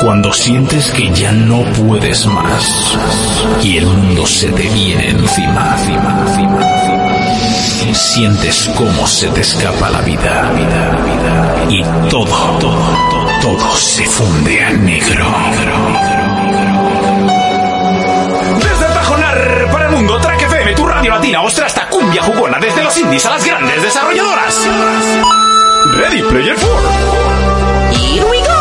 Cuando sientes que ya no puedes más y el mundo se te viene encima, encima, encima, encima. Sientes cómo se te escapa la vida, vida, vida y todo, todo, todo, todo se funde a negro. Desde Tajonar para el mundo, Track FM, tu radio latina, ostra hasta cumbia jugona, desde los indies a las grandes desarrolladoras. Ready Player 4. Here we go.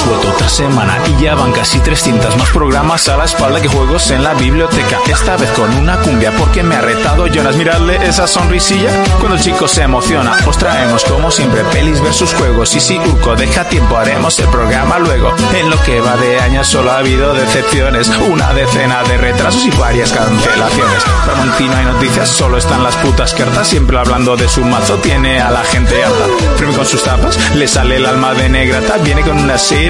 Hemos vuelto otra semana y ya van casi 300 más programas a la espalda que juegos en la biblioteca. Esta vez con una cumbia porque me ha retado Jonas. Miradle esa sonrisilla cuando el chico se emociona. Os traemos como siempre pelis versus juegos. Y si Urco deja tiempo haremos el programa luego. En lo que va de años solo ha habido decepciones. Una decena de retrasos y varias cancelaciones. Ramontino hay noticias, solo están las putas cartas. Siempre hablando de su mazo tiene a la gente harta. Firme con sus tapas, le sale el alma de negrata. Viene con una Sir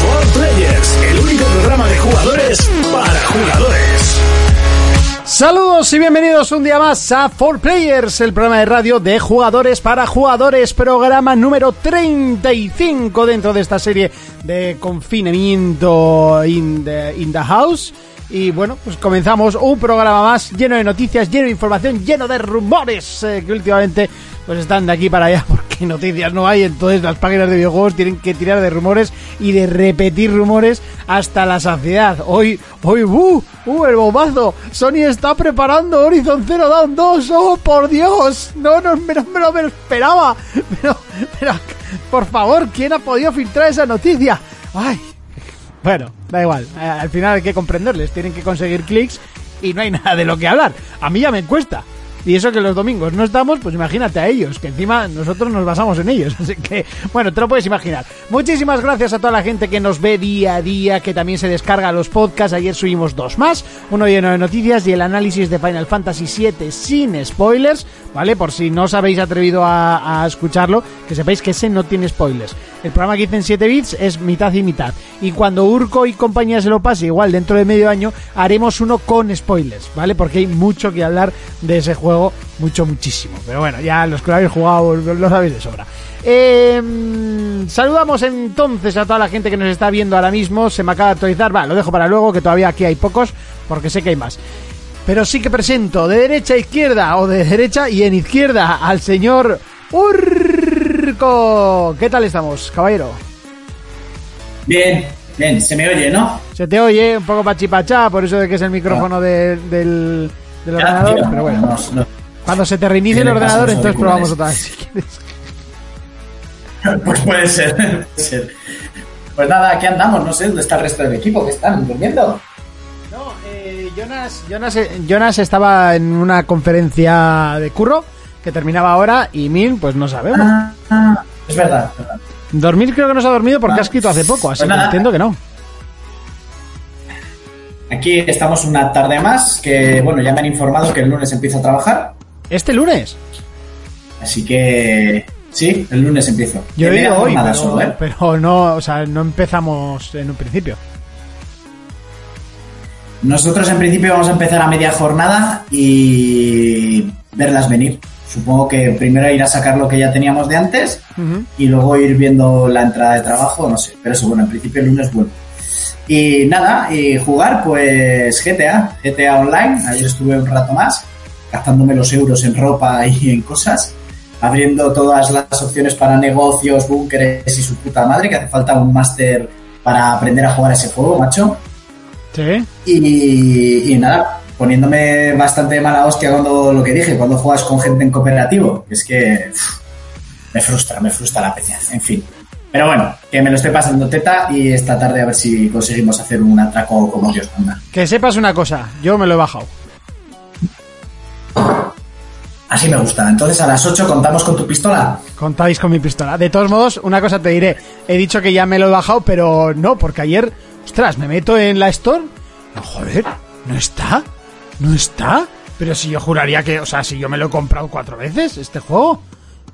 For Players, el único programa de jugadores para jugadores. Saludos y bienvenidos un día más a 4Players, el programa de radio de jugadores para jugadores, programa número 35 dentro de esta serie de confinamiento in the, in the house. Y bueno, pues comenzamos un programa más lleno de noticias, lleno de información, lleno de rumores eh, que últimamente pues están de aquí para allá porque noticias no hay, entonces las páginas de videojuegos tienen que tirar de rumores y de repetir rumores hasta la saciedad. Hoy, hoy, uh, uh, el bombazo. Sony está preparando Horizon Zero Dawn 2. Oh, por Dios. No, no, me, no, me lo esperaba. Pero, pero, por favor, ¿quién ha podido filtrar esa noticia? Ay, bueno, da igual. Al final hay que comprenderles. Tienen que conseguir clics y no hay nada de lo que hablar. A mí ya me cuesta. Y eso que los domingos no estamos, pues imagínate a ellos, que encima nosotros nos basamos en ellos. Así que, bueno, te lo puedes imaginar. Muchísimas gracias a toda la gente que nos ve día a día, que también se descarga los podcasts. Ayer subimos dos más, uno lleno de noticias y el análisis de Final Fantasy VII sin spoilers, ¿vale? Por si no os habéis atrevido a, escucharlo, que sepáis que ese no tiene spoilers. El programa que hice en 7 bits es mitad y mitad. Y cuando Urco y compañía se lo pase, igual dentro de medio año, haremos uno con spoilers, ¿vale? Porque hay mucho que hablar de ese juego, mucho, muchísimo. Pero bueno, ya los que lo habéis jugado lo sabéis de sobra. Eh, saludamos entonces a toda la gente que nos está viendo ahora mismo. Se me acaba de actualizar. Va, lo dejo para luego, que todavía aquí hay pocos, porque sé que hay más. Pero sí que presento de derecha a izquierda, o de derecha y en izquierda, al señor Urco. ¿Qué tal estamos, caballero? Bien, bien, se me oye, ¿no? Se te oye un poco pachipachá, por eso de que es el micrófono de- del, del Ya, ordenador. pero bueno, no, no. cuando se te reinicie el ¿Qué le pasa a ordenador, entonces probamos otra vez. si quieres. Pues puede ser, puede ser. Pues nada, aquí andamos, no sé dónde está el resto del equipo, que están durmiendo. No, eh, Jonas, Jonas, eh, Jonas estaba en una conferencia de curro que terminaba ahora y Min, pues no sabemos. Ah, ah, es verdad. Dormir creo que no se ha dormido porque Ah. ha escrito hace poco, así Pues que entiendo que no. Aquí estamos una tarde más, que bueno, ya me han informado que el lunes empiezo a trabajar, Este lunes. así que sí, el lunes empiezo. Yo he ido hoy, pero, solo, ¿eh? pero no, o sea, no empezamos en un principio. Nosotros en principio vamos a empezar a media jornada y verlas venir. Supongo que primero ir a sacar lo que ya teníamos de antes y luego ir viendo la entrada de trabajo, no sé. Pero eso, bueno, en principio el lunes vuelvo. Y nada, y jugar pues GTA, GTA Online. Ayer estuve un rato más gastándome los euros en ropa y en cosas, abriendo todas las opciones para negocios, búnkeres y su puta madre, que hace falta un máster para aprender a jugar ese juego, macho. Sí. Y, y nada, poniéndome bastante mala hostia cuando lo que dije, cuando juegas con gente en cooperativo. Es que me frustra, me frustra la peña. En fin. Pero bueno, que me lo estoy pasando teta y esta tarde a ver si conseguimos hacer un atraco como Dios manda. Que sepas una cosa, yo me lo he bajado. Así me gusta. Entonces a las 8 contamos con tu pistola. Contáis con mi pistola. De todos modos, una cosa te diré. He dicho que ya me lo he bajado, pero no, porque ayer, ostras, me meto en la Store. No, joder, no está. No está. Pero si yo juraría que, o sea, si yo me lo he comprado cuatro veces, este juego.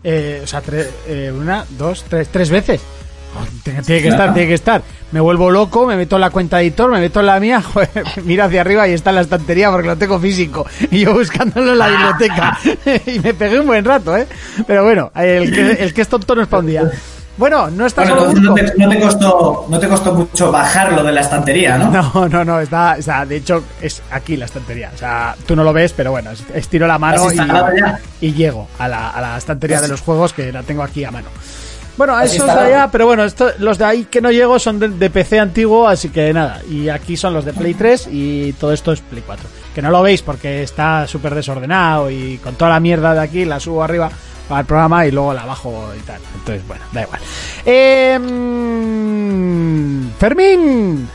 Eh, o sea, tre- eh, una, dos, tres, tres veces. Tiene que estar, tiene que estar. Me vuelvo loco, me meto en la cuenta de editor, me meto en la mía, joder, miro hacia arriba y está en la estantería porque lo tengo físico. Y yo buscándolo en la biblioteca. y me pegué un buen rato, ¿eh? Pero bueno, el que, el que es tonto no es para un día. Bueno, no está Bueno, solo entonces no te, no te costó, no te costó mucho bajarlo de la estantería, ¿no? No, no, no, está, o sea, de hecho es aquí la estantería. O sea, tú no lo ves, pero bueno, es- estiro la mano ¿Has y, llego a la, a la estantería ¿Has- de los juegos que la tengo aquí a mano. Bueno, ¿Has eso es de allá, pero bueno, esto, los de ahí que no llego son de, de PC antiguo, así que nada. Y aquí son los de Play 3 y todo esto es Play 4. Que no lo veis porque está súper desordenado y con toda la mierda de aquí la subo arriba para el programa y luego la bajo y tal. Entonces, bueno, da igual. Eh, mm, Fermín.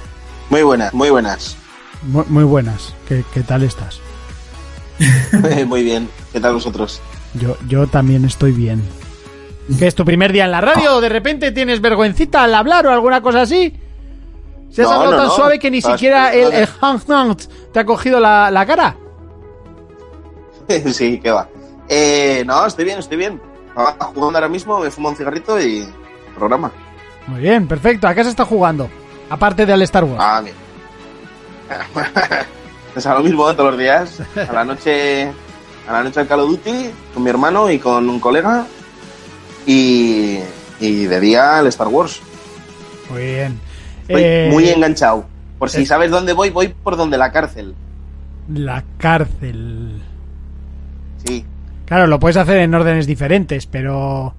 Muy buenas, muy buenas. Muy, muy buenas. ¿Qué, qué tal estás? muy bien. ¿Qué tal vosotros? Yo, yo también estoy bien. ¿Qué es tu primer día en la radio? ¿De repente tienes vergüencita al hablar o alguna cosa así? ¿Se has No, hablado no, tan no. suave que ni siquiera el, el te ha cogido la, la cara? sí, qué va. Eh, no, estoy bien, estoy bien. Estaba jugando ahora mismo, me fumo un cigarrito y programa. Muy bien, perfecto. ¿A qué se está jugando? Aparte del Star Wars. Ah, bien. es a lo mismo todos los días. A la noche, a la noche al Call of Duty con mi hermano y con un colega y, y de día al Star Wars. Muy bien. Estoy Eh, muy enganchado. Por si eh. sabes dónde voy, voy por donde la cárcel. La cárcel. Sí. Claro, lo puedes hacer en órdenes diferentes, pero...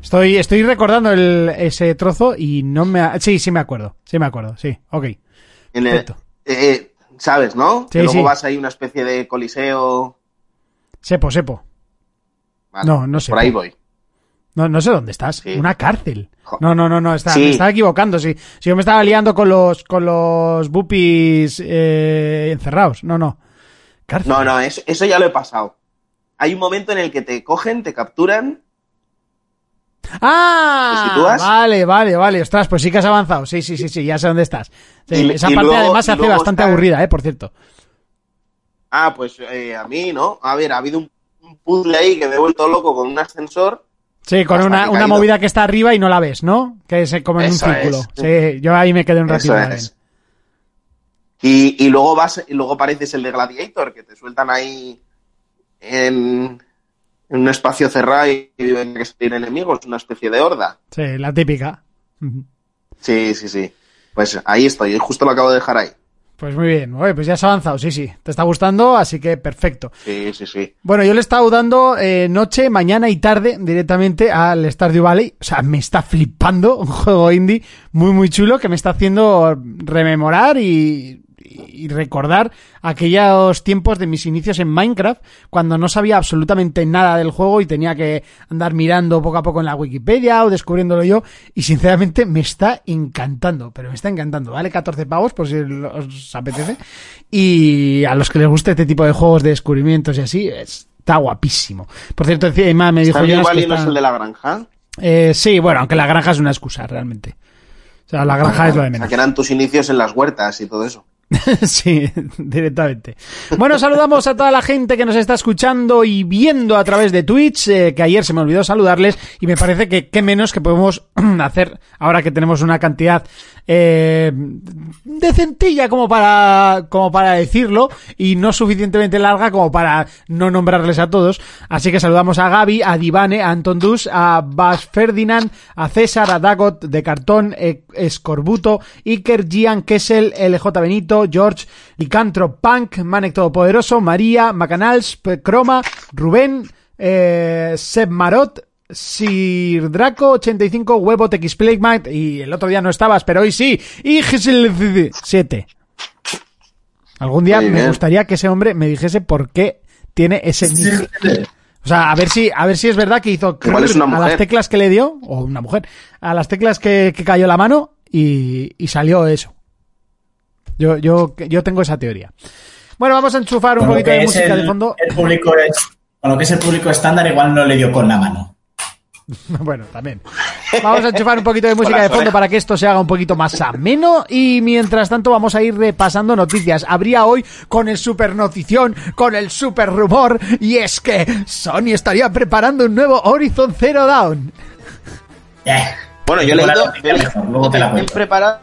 Estoy, estoy recordando el- ese trozo y no me... ha- Sí, sí me acuerdo. Sí me acuerdo, sí. Ok. En el- eh, ¿Sabes, no? Sí, que luego sí. vas ahí una especie de coliseo. Sepo, sepo. Vale, No, no sé. Por ahí voy. No, no sé dónde estás. Sí. Una cárcel. No, no, no, no. Está, Sí. Me estaba equivocando. Sí. Si yo me estaba liando con los, con los bupis eh, encerrados. No, no. Cárcel. No, no, eso, eso ya lo he pasado. Hay un momento en el que te cogen, te capturan. ¡Ah! ¿Te sitúas? Vale, vale, vale. Ostras, pues sí que has avanzado. Sí, sí, sí, sí. Ya sé dónde estás. Sí, Y- esa y parte luego- además se hace bastante está- aburrida, ¿eh? Por cierto. Ah, pues eh, a mí, ¿no? A ver, ha habido un, un puzzle ahí que me he vuelto loco con un ascensor. Sí, con una, movida que está arriba y no la ves, ¿no? Que es como en Eso un círculo. es. Sí, yo ahí me quedé un ratito. Y, y luego vas, y luego pareces el de Gladiator, que te sueltan ahí en, en un espacio cerrado y viven que salir enemigos, una especie de horda. Sí, la típica. Sí, sí, sí. Pues ahí estoy, justo lo acabo de dejar ahí. Pues muy bien. Oye, pues ya has avanzado. Sí, sí. Te está gustando, así que perfecto. Sí, sí, sí. Bueno, yo le he estado dando eh, noche, mañana y tarde directamente al Stardew Valley. O sea, me está flipando un juego indie muy, muy chulo que me está haciendo rememorar y, y recordar aquellos tiempos de mis inicios en Minecraft, cuando no sabía absolutamente nada del juego y tenía que andar mirando poco a poco en la Wikipedia o descubriéndolo yo. Y sinceramente me está encantando, pero me está encantando. Vale 14 pavos por si os apetece. Y a los que les guste este tipo de juegos de descubrimientos y así, está guapísimo. Por cierto, encima me dijo no es el de la granja. Eh, sí, bueno, aunque la granja es una excusa, realmente. O sea, la granja es lo de O menos. sea, que eran tus inicios en las huertas y todo eso. sí, directamente. Bueno, saludamos a toda la gente que nos está escuchando y viendo a través de Twitch, eh, que ayer se me olvidó saludarles y me parece que qué menos que podemos hacer ahora que tenemos una cantidad eh, decentilla como para, como para decirlo y no suficientemente larga como para no nombrarles a todos. Así que saludamos a Gaby, a Divane, a Anton Dus, a Bas Ferdinand, a César, a Dagot de Cartón, e- Escorbuto, Iker, Gian, Kessel, LJ Benito, George, Licantro, Punk, Manek Todopoderoso, María, Macanals, Croma, Rubén, eh, Seb Marot, Sir Draco 85, Huevo, TX Playmate y el otro día no estabas, pero hoy sí, y 7. Algún día me gustaría que ese hombre me dijese por qué tiene ese nick. O sea, a ver si, a ver si es verdad que hizo Igual es una a las teclas que le dio, o una mujer, a las teclas que, que cayó la mano y, y salió eso. Yo, yo, yo tengo esa teoría. Bueno, vamos a enchufar un poquito de música el, de fondo. el público es, con lo que es el público estándar, igual no le dio con la mano. Bueno, también. Vamos a enchufar un poquito de música de fondo para que esto se haga un poquito más ameno. Y mientras tanto, vamos a ir repasando noticias. Habría hoy con el super notición, con el super rumor. Y es que Sony estaría preparando un nuevo Horizon Zero Dawn. Eh, Bueno, yo he luego leído. noticia mejor, luego te la preparado.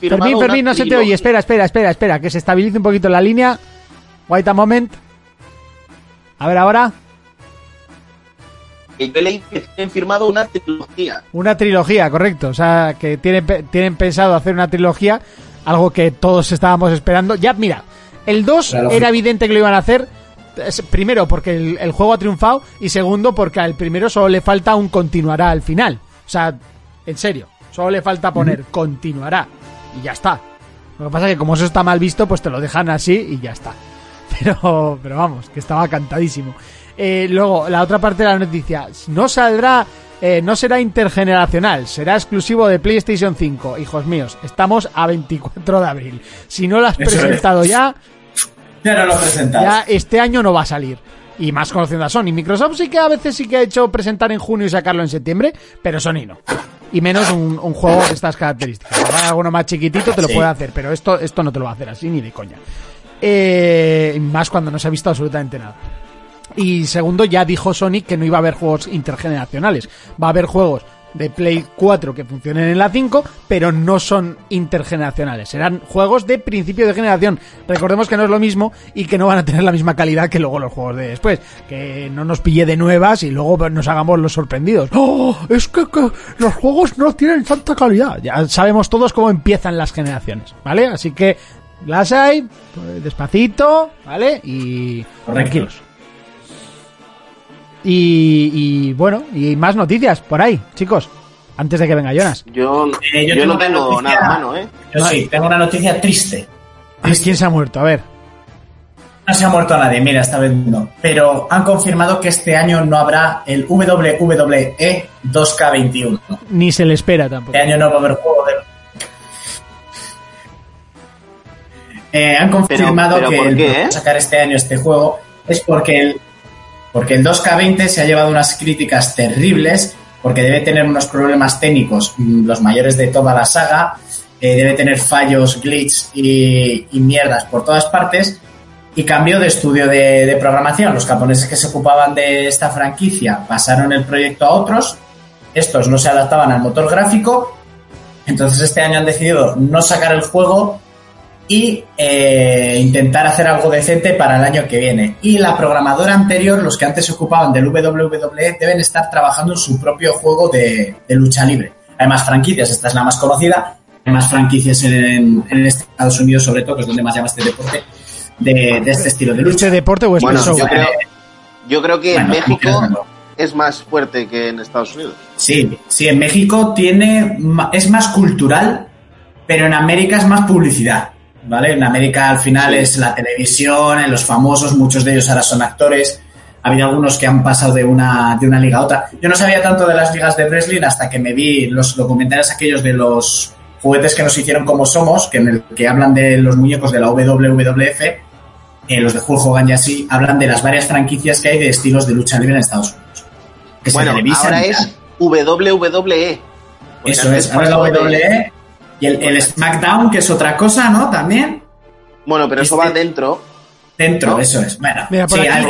Fermín, Fermín, no se te oye. Espera, espera, espera, espera. Que se estabilice un poquito la línea. Wait a moment. A ver, ahora. Que yo he leído que tienen firmado una trilogía. Una trilogía, correcto. O sea, que tienen, tienen pensado hacer una trilogía, algo que todos estábamos esperando. Ya, mira, el 2 Claro. era evidente que lo iban a hacer. Primero, porque el, el juego ha triunfado. Y segundo, porque al primero solo le falta un continuará al final. O sea, en serio, solo le falta poner continuará. Y ya está. Lo que pasa es que como eso está mal visto, pues te lo dejan así y ya está. Pero, pero vamos, que estaba cantadísimo. Eh, luego, la otra parte de la noticia. No saldrá, eh, no será intergeneracional, será exclusivo de PlayStation 5. Hijos míos, estamos a 24 de abril. Si no lo has Eso es. presentado ya, Ya no lo presentas. ya este año no va a salir. Y más conociendo a Sony. Microsoft sí que a veces sí que ha hecho presentar en junio y sacarlo en septiembre, pero Sony no. Y menos un, un juego de estas características. Alguno más chiquitito te lo Sí. puede hacer, pero esto, esto no te lo va a hacer así ni de coña. Eh, más cuando no se ha visto absolutamente nada. Y segundo, ya dijo Sony que no iba a haber juegos intergeneracionales. Va a haber juegos de Play 4 que funcionen en la 5, pero no son intergeneracionales. Serán juegos de principio de generación. Recordemos que no es lo mismo y que no van a tener la misma calidad que luego los juegos de después. Que no nos pille de nuevas y luego nos hagamos los sorprendidos. ¡Oh! Es que, los juegos no tienen tanta calidad. Ya sabemos todos cómo empiezan las generaciones, ¿vale? Así que las hay, pues, despacito, ¿vale? Y tranquilos. Y, y bueno, y más noticias por ahí, chicos. Antes de que venga Jonas. Yo, Eh, yo yo tengo no una tengo noticia. nada a mano, ¿eh? Yo sí, tengo una noticia triste. Ay, ¿Quién se ha muerto? A ver. No se ha muerto nadie, mira, esta vez no. Pero han confirmado que este año no habrá el WWE 2K21. Ni se le espera tampoco. Este año no va a haber juego de. Eh, han confirmado pero que ¿por el qué, eh? sacar este año este juego es porque el, porque el 2K20 se ha llevado unas críticas terribles, porque debe tener unos problemas técnicos, mm, los mayores de toda la saga, eh, debe tener fallos, glitch y, mierdas por todas partes, y cambió de estudio de programación. Los japoneses que se ocupaban de esta franquicia pasaron el proyecto a otros, estos no se adaptaban al motor gráfico, entonces este año han decidido no sacar el juego y eh, intentar hacer algo decente para el año que viene. Y la programadora anterior, los que antes se ocupaban del WWE, deben estar trabajando en su propio juego de, de lucha libre. Hay más franquicias, esta es la más conocida. Hay más franquicias en, en Estados Unidos, sobre todo, que es donde más llama este deporte, de, de este estilo de ¿Este lucha. deporte o este Bueno, yo creo, yo creo que en Bueno, México es más fuerte que en Estados Unidos. Sí, sí, en México tiene es más cultural, pero en América es más publicidad, ¿vale? En América al final Sí. es la televisión, en los famosos, muchos de ellos ahora son actores. Ha habido algunos que han pasado de una, de una liga a otra. Yo no sabía tanto de las ligas de wrestling hasta que me vi los documentales aquellos de los juguetes que nos hicieron como somos, que en el que hablan de los muñecos de la WWF, eh, los de Hulk Hogan y así, hablan de las varias franquicias que hay de estilos de lucha libre en Estados Unidos. Que se Bueno, televisan ahora es WWE. Eso es, ahora la pasó de- WWE y el, el SmackDown, que es otra cosa, ¿no? También Bueno, pero eso Este- va dentro. dentro, ¿No? eso es. Bueno, Mira, por sí, aquí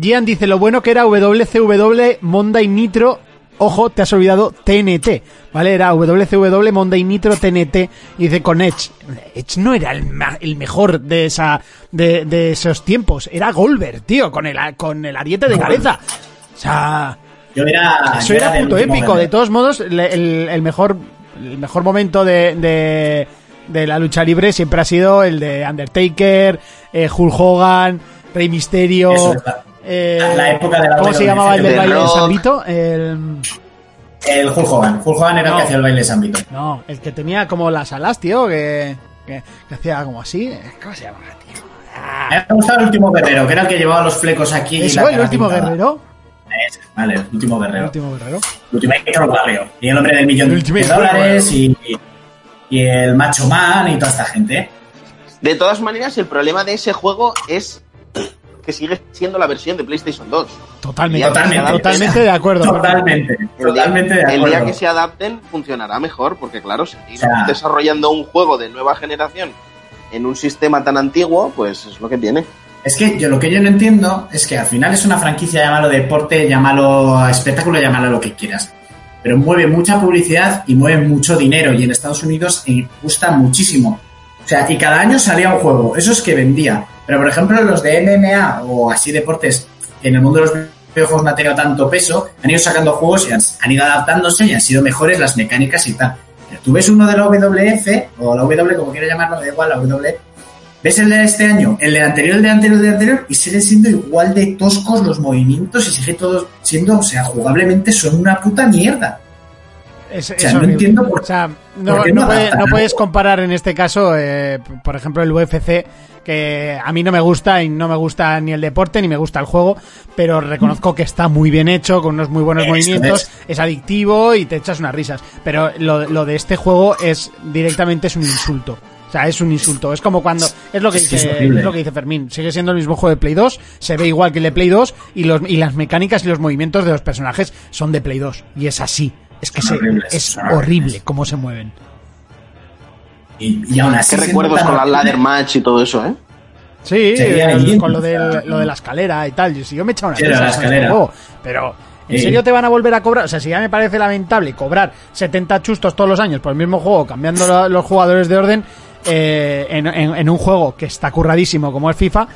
Gian- dice lo bueno que era WCW, Monday Nitro. Ojo, te has olvidado TNT, ¿vale? Era WCW, Monday Nitro, TNT. Y dice con Edge. Edge no era el, el mejor de esa de, de esos tiempos. Era Goldberg, tío, con el, con el ariete de cabeza. O sea, yo era, eso yo era del punto épico. De todos modos, el, el mejor el mejor momento de, de, de la lucha libre siempre ha sido el de Undertaker, eh, Hulk Hogan, Rey Misterio. Es eh, la época de la ¿Cómo se WWE, llamaba el del de baile de. San Vito? El, El Hulk Hogan. Hulk Hogan era el que hacía el baile de San Vito. No, el que tenía como las alas, tío, que, que, que hacía como así. ¿Cómo se llama, tío? Me ha gustado el último guerrero, que era el que llevaba los flecos aquí. y la el último pintada. guerrero. Vale, el último El guerrero. último guerrero. Ultimate Warrior. Y el hombre del millón El de dólares y, y el Macho Man y toda esta gente. De todas maneras, el problema de ese juego es que sigue siendo la versión de PlayStation 2. Totalmente, Totalmente. totalmente de acuerdo. Totalmente, El día, totalmente de el acuerdo. día que se adapten funcionará mejor, porque claro, si O sea- desarrollando un juego de nueva generación en un sistema tan antiguo, pues es lo que tiene. Es que yo lo que yo no entiendo es que al final es una franquicia, llámalo deporte, llámalo espectáculo, llámalo lo que quieras. Pero mueve mucha publicidad y mueve mucho dinero y en Estados Unidos eh, gusta muchísimo. O sea, y cada año salía un juego, eso es que vendía. Pero por ejemplo los de MMA o así deportes que en el mundo de los videojuegos no ha tenido tanto peso, han ido sacando juegos y han, ido adaptándose y han sido mejores las mecánicas y tal. Pero tú ves uno de la WF o la W, como quieras llamarlo, da igual, la W, ves el de este año, el de anterior, el de anterior, el de anterior, y siguen siendo igual de toscos los movimientos y sigue todo siendo, o sea, jugablemente son una puta mierda. Es, O es sea, no entiendo por- O sea, no, por qué no no puede- adaptan no algo. puedes comparar en este caso, eh, por ejemplo, el UFC, que a mí no me gusta y no me gusta ni el deporte ni me gusta el juego, pero reconozco que está muy bien hecho, con unos muy buenos movimientos, es. es. adictivo y te echas unas risas. Pero lo, lo de este juego es directamente es un insulto. O sea, es un insulto. Es como cuando. Es lo que dice, es lo que dice Fermín. Sigue siendo el mismo juego de Play 2. Se ve igual que el de Play 2. Y, los, y las mecánicas y los movimientos de los personajes son de Play 2. Y es así. Es que se- es horrible cómo se mueven. Y, y aún así. Qué recuerdos con la ladder match y todo eso, ¿eh? Sí, el- yendo, con lo, del- lo de la escalera y tal. Si yo me he echado una de la este escalera. juego, pero ¿en Sí. serio te van a volver a cobrar? O sea, si ya me parece lamentable cobrar 70 chustos todos los años por el mismo juego, cambiando lo- los jugadores de orden eh, en, en- en un juego que está curradísimo como es FIFA,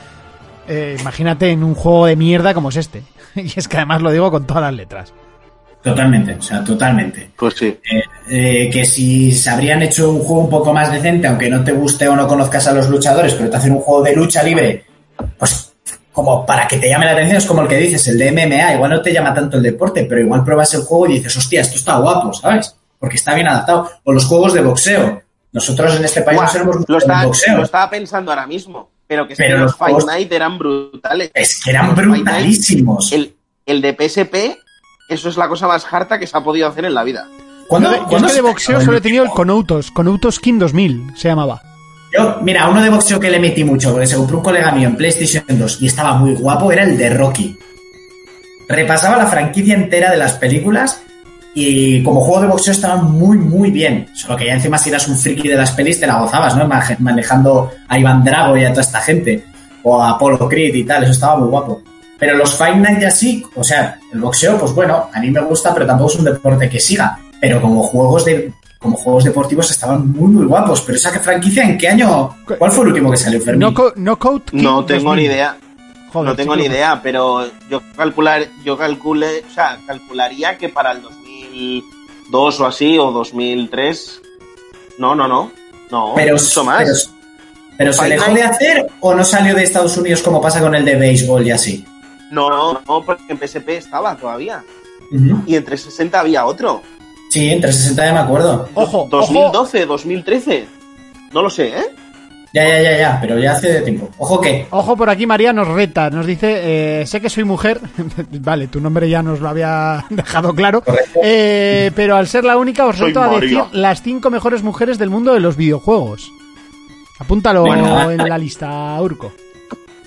eh, imagínate en un juego de mierda como es este. Y es que además lo digo con todas las letras. Totalmente, o sea, totalmente. Pues sí. Eh, eh, que si se habrían hecho un juego un poco más decente, aunque no te guste o no conozcas a los luchadores, pero te hacen un juego de lucha libre, pues como para que te llame la atención, es como el que dices, el de MMA, igual no te llama tanto el deporte, pero igual pruebas el juego y dices, hostia, esto está guapo, ¿sabes? Porque está bien adaptado. O los juegos de boxeo. Nosotros en este país Buah, no mucho lo, de estaba, boxeo. lo estaba pensando ahora mismo. Pero que es Pero que los los Fight Night eran brutales. Es que eran Los Fight Night, brutalísimos. El, el de PSP, eso es la cosa más harta que se ha podido hacer en la vida. ¿Cuándo- Yo de- yo es cuándo que se de boxeo solo he el tenido el último? Conoutos, Conoutos King 2000 se llamaba. Yo, mira, uno de boxeo que le metí mucho, porque se compró un colega mío en PlayStation 2 y estaba muy guapo, era el de Rocky. Repasaba la franquicia entera de las películas y como juego de boxeo estaba muy, muy bien. Solo que ya encima si eras un friki de las pelis te la gozabas, ¿no? Manejando a Iván Drago y a toda esta gente. O a Apollo Creed y tal, eso estaba muy guapo. Pero los Fight Night y así, o sea, el boxeo, pues bueno, a mí me gusta, pero tampoco es un deporte que siga. Pero como juegos de como juegos deportivos estaban muy, muy guapos. Pero esa franquicia, ¿en qué año? ¿Cuál fue el último que salió, Fermín? Knockout King No tengo 2000. ni idea. Joder, no tengo chico. ni idea, pero yo calcular, yo calculé, o sea, calcularía que para el 2002 o así, o 2003. No, no, no. No, pero, mucho más. pero, pero se dejó de hacer o no salió de Estados Unidos como pasa con el de béisbol y así. No, no, no, porque en PSP estaba todavía. Ujú. Y en 360 había otro. Sí, en 360 ya me acuerdo. Ojo, ojo, 2012, 2013. No lo sé, ¿eh? Ya, ya, ya, ya, pero ya hace tiempo. Ojo que. Ojo por aquí, María nos reta, nos dice, eh, sé que soy mujer, vale, tu nombre ya nos lo había dejado claro, Correcto. eh, pero al ser la única os reto a decir las cinco mejores mujeres del mundo de los videojuegos. Apúntalo Venga. en la lista, Urco.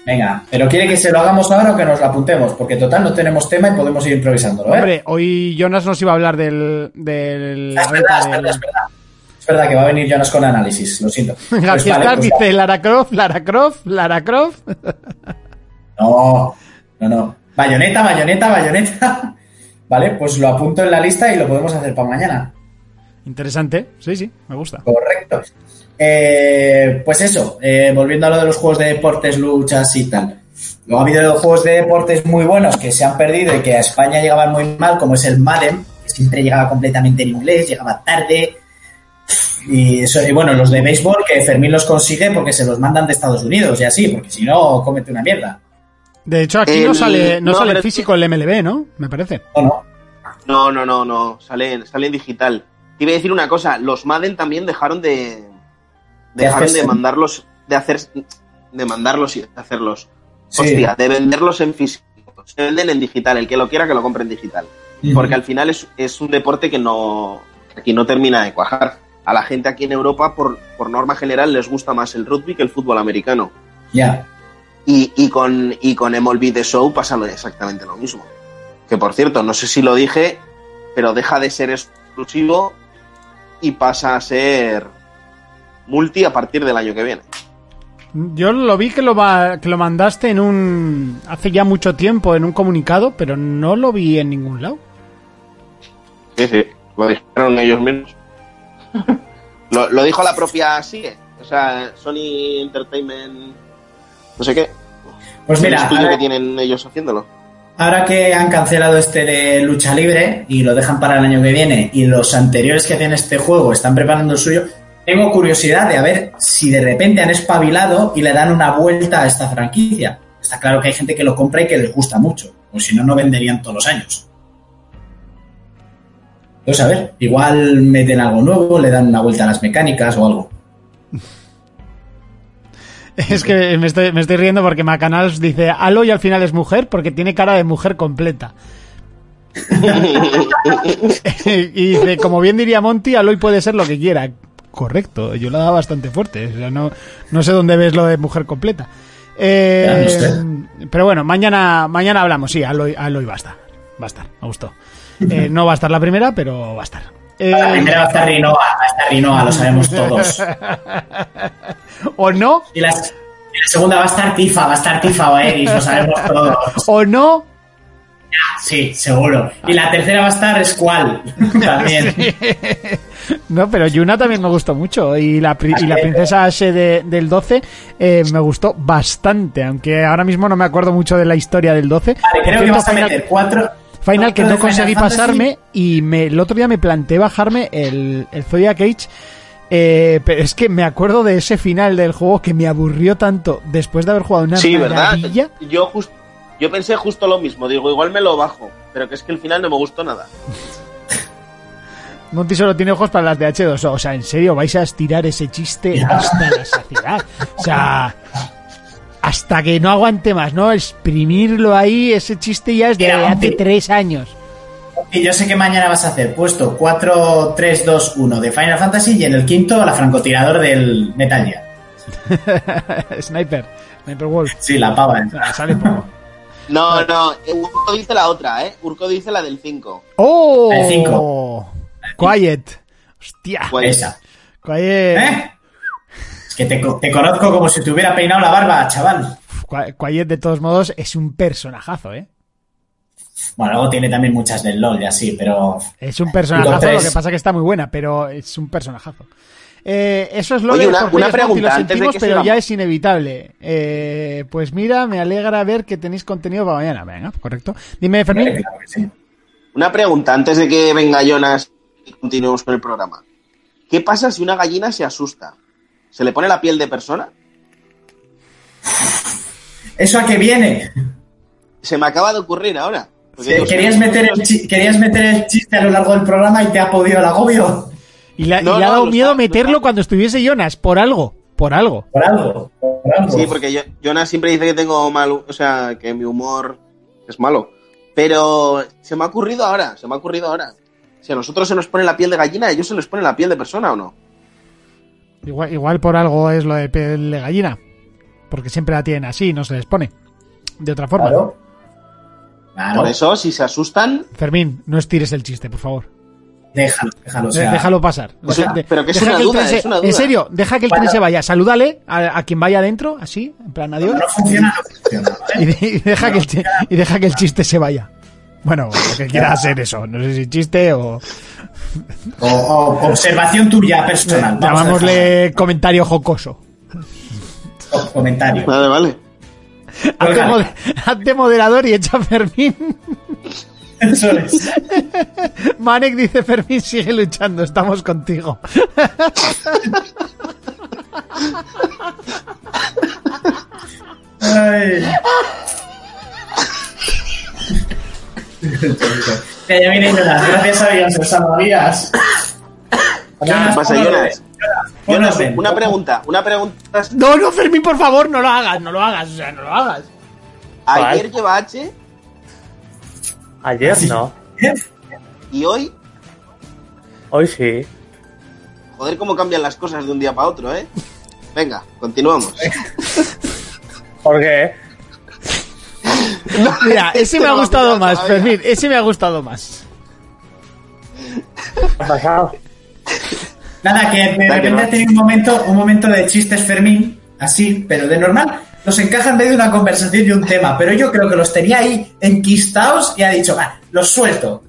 Venga, pero quiere que se lo hagamos ahora o que nos lo apuntemos, porque total no tenemos tema y podemos ir improvisándolo, ¿eh? Hombre, hoy Jonas nos iba a hablar del... del Ah, es verdad, es verdad, es verdad. Es verdad que va a venir Jonas con análisis, lo siento. Pues vale, Stark pues dice Lara Croft, Lara Croft, Lara Croft. No, no, no. Bayoneta, bayoneta, bayoneta. Vale, pues lo apunto en la lista y lo podemos hacer para mañana. Interesante, sí, sí, me gusta. Correcto. Eh, pues eso, eh, volviendo a lo de los juegos de deportes, luchas y tal. Luego ha habido juegos de deportes muy buenos que se han perdido y que a España llegaban muy mal, como es el Madden, que siempre llegaba completamente en inglés, llegaba tarde. Y, eso, y bueno, los de béisbol que Fermín los consigue porque se los mandan de Estados Unidos y así, porque si no, cómete una mierda. De hecho, aquí no sale, no no, sale físico el MLB, ¿no? Me parece. ¿O no? No, no, no, no. Sale, sale en digital. Te iba a decir una cosa. Los Madden también dejaron de. Dejaron de mandarlos. De hacer. De mandarlos y de hacerlos. Sí. Hostia, de venderlos en físico. Se venden en digital. El que lo quiera que lo compre en digital. Porque al final es, es un deporte que no. que Aquí no termina de cuajar. A la gente aquí en Europa, por, por norma general, les gusta más el rugby que el fútbol americano. Ya. Y, y con, y con MLB The Show pasa lo- exactamente lo mismo. Que por cierto, no sé si lo dije, pero deja de ser exclusivo y pasa a ser multi a partir del año que viene. Yo lo vi que lo, va- que lo mandaste en un. hace ya mucho tiempo en un comunicado, pero no lo vi en ningún lado. Sí, sí, lo dijeron ellos mismos. lo, lo dijo la propia SIE, o sea, Sony Entertainment, no sé qué. Pues el mira, estudio ahora, que tienen ellos haciéndolo. ahora que han cancelado este de lucha libre y lo dejan para el año que viene y los anteriores que hacían este juego están preparando el suyo, tengo curiosidad de a ver si de repente han espabilado y le dan una vuelta a esta franquicia. Está claro que hay gente que lo compra y que les gusta mucho, o si no, no venderían todos los años. Entonces, a ver, igual meten algo nuevo, le dan una vuelta a las mecánicas o algo. Es que me estoy, me estoy riendo porque Macanals dice Aloy al final es mujer porque tiene cara de mujer completa. y dice, como bien diría Monty, Aloy puede ser lo que quiera. Correcto, yo la daba bastante fuerte. O sea, no, no sé dónde ves lo de mujer completa. Eh. Pero bueno, mañana, mañana hablamos. Sí, Aloy, Aloy va a estar. Va a estar, me gustó. Eh, no va a estar la primera, pero va a estar. Eh, La primera va a estar Rinoa, va a estar Rinoa, lo sabemos todos. o no, Y la, y la segunda va a estar Tifa, va a estar Tifa o Eris, lo sabemos todos. o no, Sí, seguro. Y la tercera va a estar Squall, también. No, pero Yuna también me gustó mucho. Y la, y la princesa Ashe de- del 12 eh, me gustó bastante. Aunque ahora mismo no me acuerdo mucho de la historia del 12. Vale, creo que vas a meter cuatro. Final que no conseguí Fantasy. pasarme. Y me, el otro día me planteé bajarme el, el Zodiac Age. eh, pero es que me acuerdo de ese final del juego que me aburrió tanto después de haber jugado una Sí, ¿verdad? maravilla. Yo, yo pensé justo lo mismo. Digo, igual me lo bajo. Pero que es que el final no me gustó nada. Monty solo tiene ojos para las de H2O. O sea, en serio, vais a estirar ese chiste hasta la saciedad. O sea, hasta que no aguante más, ¿no? Exprimirlo ahí, ese chiste ya es de Mira, hace tres años. Y yo sé que mañana vas a hacer puesto 4, 3, 2, 1 de Final Fantasy y en el quinto la francotirador del Metal Gear. Sniper, Sniper Wolf. Sí, la pava. O sea, sale poco. No, no, eh, Urco dice la otra, ¿eh? Urco dice la del 5. ¡Oh! El cinco. Quiet. Hostia. Pues, Esa. Quiet. ¿Eh? Que te, co- te conozco como si te hubiera peinado la barba, chaval. Qui- Quiet, de todos modos, es un personajazo, ¿eh? Bueno, luego tiene también muchas del LOL y así, pero. Es un personajazo, lo que pasa que está muy buena, pero es un personajazo. Eh, eso es lo Oye, de una- pregunta antes de que pero ya es inevitable. Eh, pues mira, me alegra ver que tenéis contenido para mañana. Venga, correcto. Dime, Fermín. Claro que sí. Una pregunta antes de que venga Jonas y continuemos con el programa. ¿Qué pasa si una gallina se asusta? ¿Se le pone la piel de persona? ¿Eso a qué viene? Se me acaba de ocurrir ahora. Digo, querías, meter el querías meter el chiste a lo largo del programa y te ha podido el agobio. Y No, le ha dado miedo está- meterlo cuando estuviese Jonas, por algo. Por algo. Por algo. Por algo. Sí, porque yo- Jonas siempre dice que tengo mal, o sea, que mi humor es malo. Pero se me ha ocurrido ahora, se me ha ocurrido ahora. Si a nosotros se nos pone la piel de gallina, a ellos se les pone la piel de persona o no. Igual, igual por algo es lo de piel de gallina. Porque siempre la tienen así, no se les pone. De otra forma. Claro. Claro. Por eso, si se asustan, Fermín, no estires el chiste, por favor. Déjalo, déjalo. o sea, déjalo pasar. De- pero que es una duda, tren se- es una duda. En serio, deja que el tren Bueno. se vaya. Salúdale a, a quien vaya adentro, así, en plan adiós. No funciona, no funciona. Y, de- y deja que el, chi- y deja que el chiste se vaya. Bueno, lo que quiera hacer eso. No sé si chiste o. O, o observación tuya personal. Llamámosle comentario jocoso. O comentario. vale, vale. Hazte, moder- hazte moderador y echa a Fermín. Eso es. Manek dice: Fermín, sigue luchando, estamos contigo. Ay. Que ya viene Jonas. Gracias a Dios, el salvavidas. ¿Qué pasa, Jonas? Jonas, una pregunta, una pregunta. No, no, Fermín, por favor, no lo hagas, no lo hagas, o sea, no lo hagas. Ayer lleva H Ayer no. y hoy, Hoy sí. joder, cómo cambian las cosas de un día para otro, ¿eh? Venga, continuamos. ¿Por qué? Mira, ese me ha no gustado más. Fermín, ese me ha gustado más. Nada, que de repente no. ha tenido un momento, un momento de chistes Fermín, así, pero de normal, los encaja en medio de una conversación y un tema, pero yo creo que los tenía ahí enquistados y ha dicho, va, los suelto.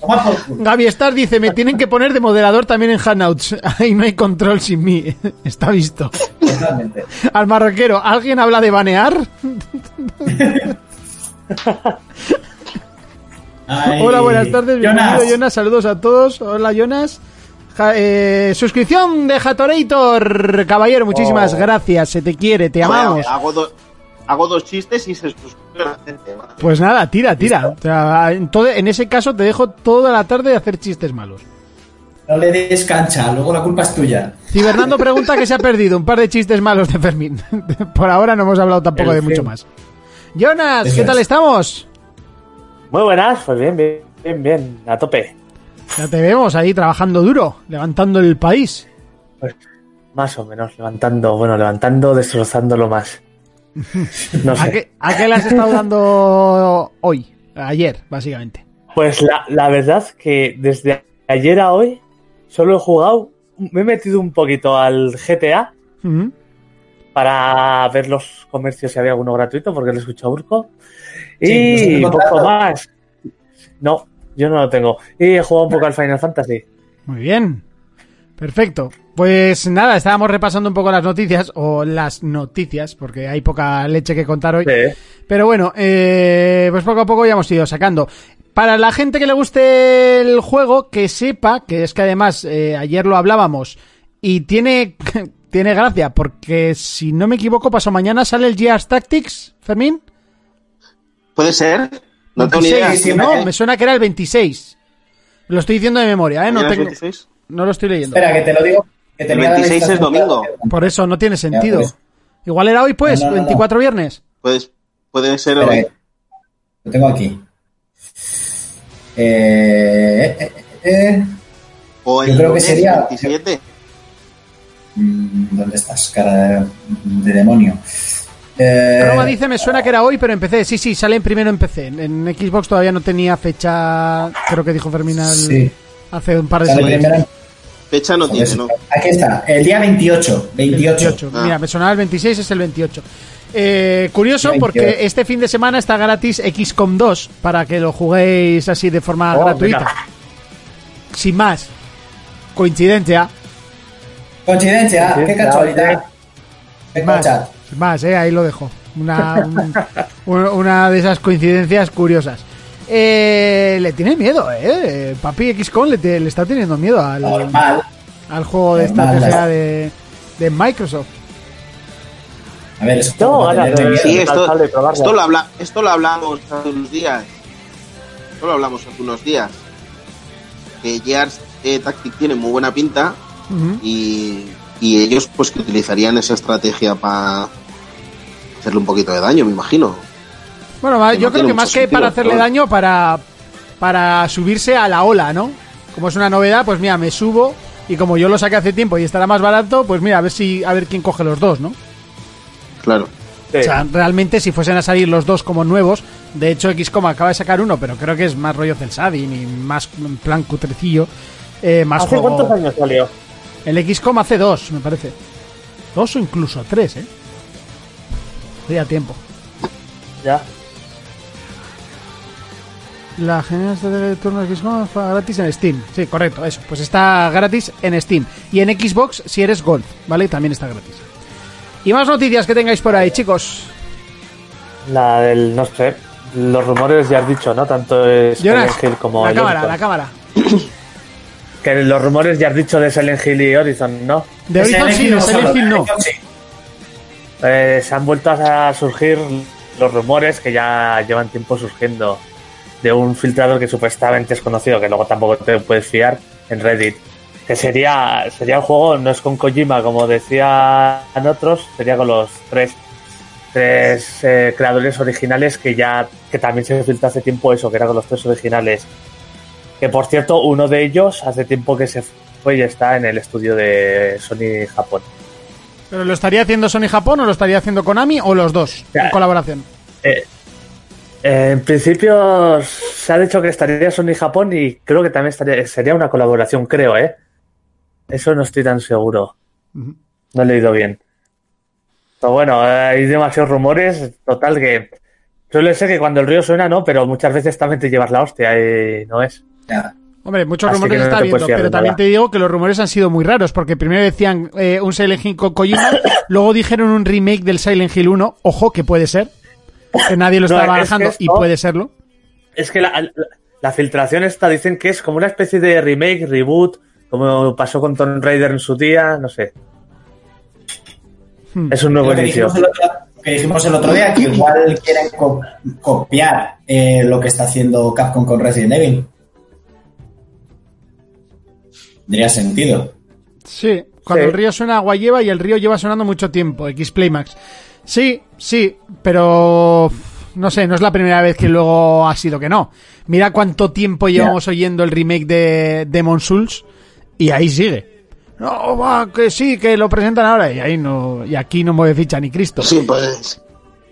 Toma por culo. Gaby Star dice, me tienen que poner de moderador también en Hangouts. Ahí no hay control sin mí. Está visto. Totalmente. Al marroquero, ¿alguien habla de banear? Ay, Hola, buenas tardes, bienvenido Jonas. Jonas, saludos a todos. Hola Jonas. Ja- eh, suscripción de Jatorator, caballero, muchísimas Oh. gracias, se te quiere, te amamos. Hago, do- hago dos chistes y se suscribe la gente. Pues nada, tira, tira. O sea, en, todo- en ese caso te dejo toda la tarde de hacer chistes malos. No le des cancha, luego la culpa es tuya. Cibernando pregunta que se ha perdido un par de chistes malos de Fermín. Por ahora no hemos hablado tampoco El de mucho fin. más. Jonas, ¿qué tal es. estamos? Muy buenas, pues bien, bien, bien, bien, a tope. Ya te vemos ahí trabajando duro, levantando el país. Pues más o menos, levantando, bueno, levantando, destrozándolo más. No ¿A qué, ¿A qué le has estado dando hoy? Ayer, básicamente. Pues la, la verdad que desde ayer a hoy solo he jugado, me he metido un poquito al GTA. Para ver los comercios si había alguno gratuito, porque lo escucho a Urco. Sí, Y ¿nos has poco más. No, yo no lo tengo. Y he jugado un poco al Final Fantasy. Muy bien. Perfecto. Pues nada, estábamos repasando un poco las noticias, o las noticias, porque hay poca leche que contar hoy. Sí. Pero bueno, eh, pues poco a poco ya hemos ido sacando. Para la gente que le guste el juego, que sepa que es que además eh, ayer lo hablábamos y tiene, tiene gracia, porque si no me equivoco, paso mañana sale el Gears Tactics, Fermín. ¿Puede ser? No tengo ni 26, idea. no, ¿eh? me suena que era el 26. Lo estoy diciendo de memoria, ¿eh? No, ¿Mañana es tengo- 26? no lo estoy leyendo. Espera, que te lo digo. Que El tenía la 26 es domingo. Por eso no tiene sentido. pues. Igual era hoy, pues, No, no, no, no. 24 viernes. Puedes- puede ser Espera, hoy. lo tengo aquí. Eh, eh, eh, eh. O el Yo creo que sería- 27. Mm, ¿Dónde estás, cara de, de demonio? Eh, Roma dice, me suena que era hoy, pero empecé. Sí, sí, salen primero en PC. En, Xbox todavía no tenía fecha, creo que dijo Fermín al- Sí, hace un par de sale semanas. primero. Fecha no tiene, ¿no? Aquí está, el día 28. 28. 28. Ah. Mira, me sonaba el 26, es el 28. Eh, curioso 28. porque este fin de semana está gratis XCOM 2 para que lo juguéis así de forma Oh, gratuita. mira. Sin más. Coincidencia. Coincidencia, qué casualidad. Sin más, más, eh, ahí lo dejo. Una, un- un- una de esas coincidencias curiosas. Eh, le tiene miedo, eh. Papi XCOM le, te- le está teniendo miedo al, Normal. al juego de Normal, estrategia de, de Microsoft. A ver, es de-. Sí, esto, esto, lo habla, esto lo hablamos hace unos días. Esto lo hablamos hace unos días. Que Gears eh, Tactic tiene muy buena pinta Y, y ellos pues que utilizarían esa estrategia para hacerle un poquito de daño, me imagino. Bueno, Que yo no creo que más que para hacerle daño, para, para subirse a la ola, ¿no? Como es una novedad, pues mira, me subo y como yo lo saqué hace tiempo y estará más barato, pues mira, a ver si a ver quién coge los dos, ¿no? Claro. Sí. O sea, realmente si fuesen a salir los dos como nuevos, de hecho XCOM acaba de sacar uno, pero creo que es más rollo Celsadin y más en plan cutrecillo, eh, más ¿Hace juego. cuántos años salió? El XCOM hace dos, me parece. Dos o incluso tres, ¿eh? Hacía tiempo. Ya. La generación de turnos XCOM fue gratis en Steam. Sí, correcto, eso. Pues está gratis en Steam. Y en Xbox si eres Gold, ¿vale? También está gratis. Y más noticias que tengáis por ahí, chicos. La del, no sé, los rumores ya has dicho, ¿no? Tanto es Jonas, Silent Hill como la cámara, la cámara. Que los rumores ya has dicho de Silent Hill y Horizon, ¿no? De Horizon sí, de no Silent Hill no. Eh, se han vuelto a surgir los rumores que ya llevan tiempo surgiendo de un filtrador que supuestamente es conocido, que luego tampoco te puedes fiar, en Reddit. Que sería, sería el juego, no es con Kojima, como decían otros, sería con los tres, tres eh, creadores originales que ya, que también se filtró hace tiempo eso, que era con los tres originales. Que por cierto, uno de ellos hace tiempo que se fue y está en el estudio de Sony Japón. ¿Pero lo estaría haciendo Sony Japón o lo estaría haciendo Konami o los dos Ya. en colaboración? Eh, eh, en principio se ha dicho que estaría Sony Japón y creo que también estaría, sería una colaboración, creo, ¿eh? Eso no estoy tan seguro. No he leído bien. Pero bueno, eh, hay demasiados rumores, total que suele ser que cuando el río suena, no, pero muchas veces también te llevas la hostia y no es. Ya. Hombre, muchos Así rumores que no está viendo, pero también nada. te digo que los rumores han sido muy raros, porque primero decían eh, un Silent Hill con Kojima, luego dijeron un remake del Silent Hill 1, ojo, que puede ser, que nadie lo No, está es que barajando y puede serlo. Es que la, la- la filtración esta dicen que es como una especie de remake, reboot, como pasó con Tomb Raider en su día, no sé. Hmm. Es un nuevo inicio. dijimos, el otro, que dijimos el otro día, que igual quieren co- copiar eh, lo que está haciendo Capcom con Resident Evil. Tendría sentido. Sí, cuando Sí. el río suena agua lleva y el río lleva sonando mucho tiempo, X-Playmax. Sí, sí, pero no sé, no es la primera vez que luego ha sido que no. Mira cuánto tiempo llevamos oyendo el remake de Demon Souls y ahí sigue. No, va, que sí, que lo presentan ahora y ahí no y aquí no mueve ficha ni Cristo. Sí, pues.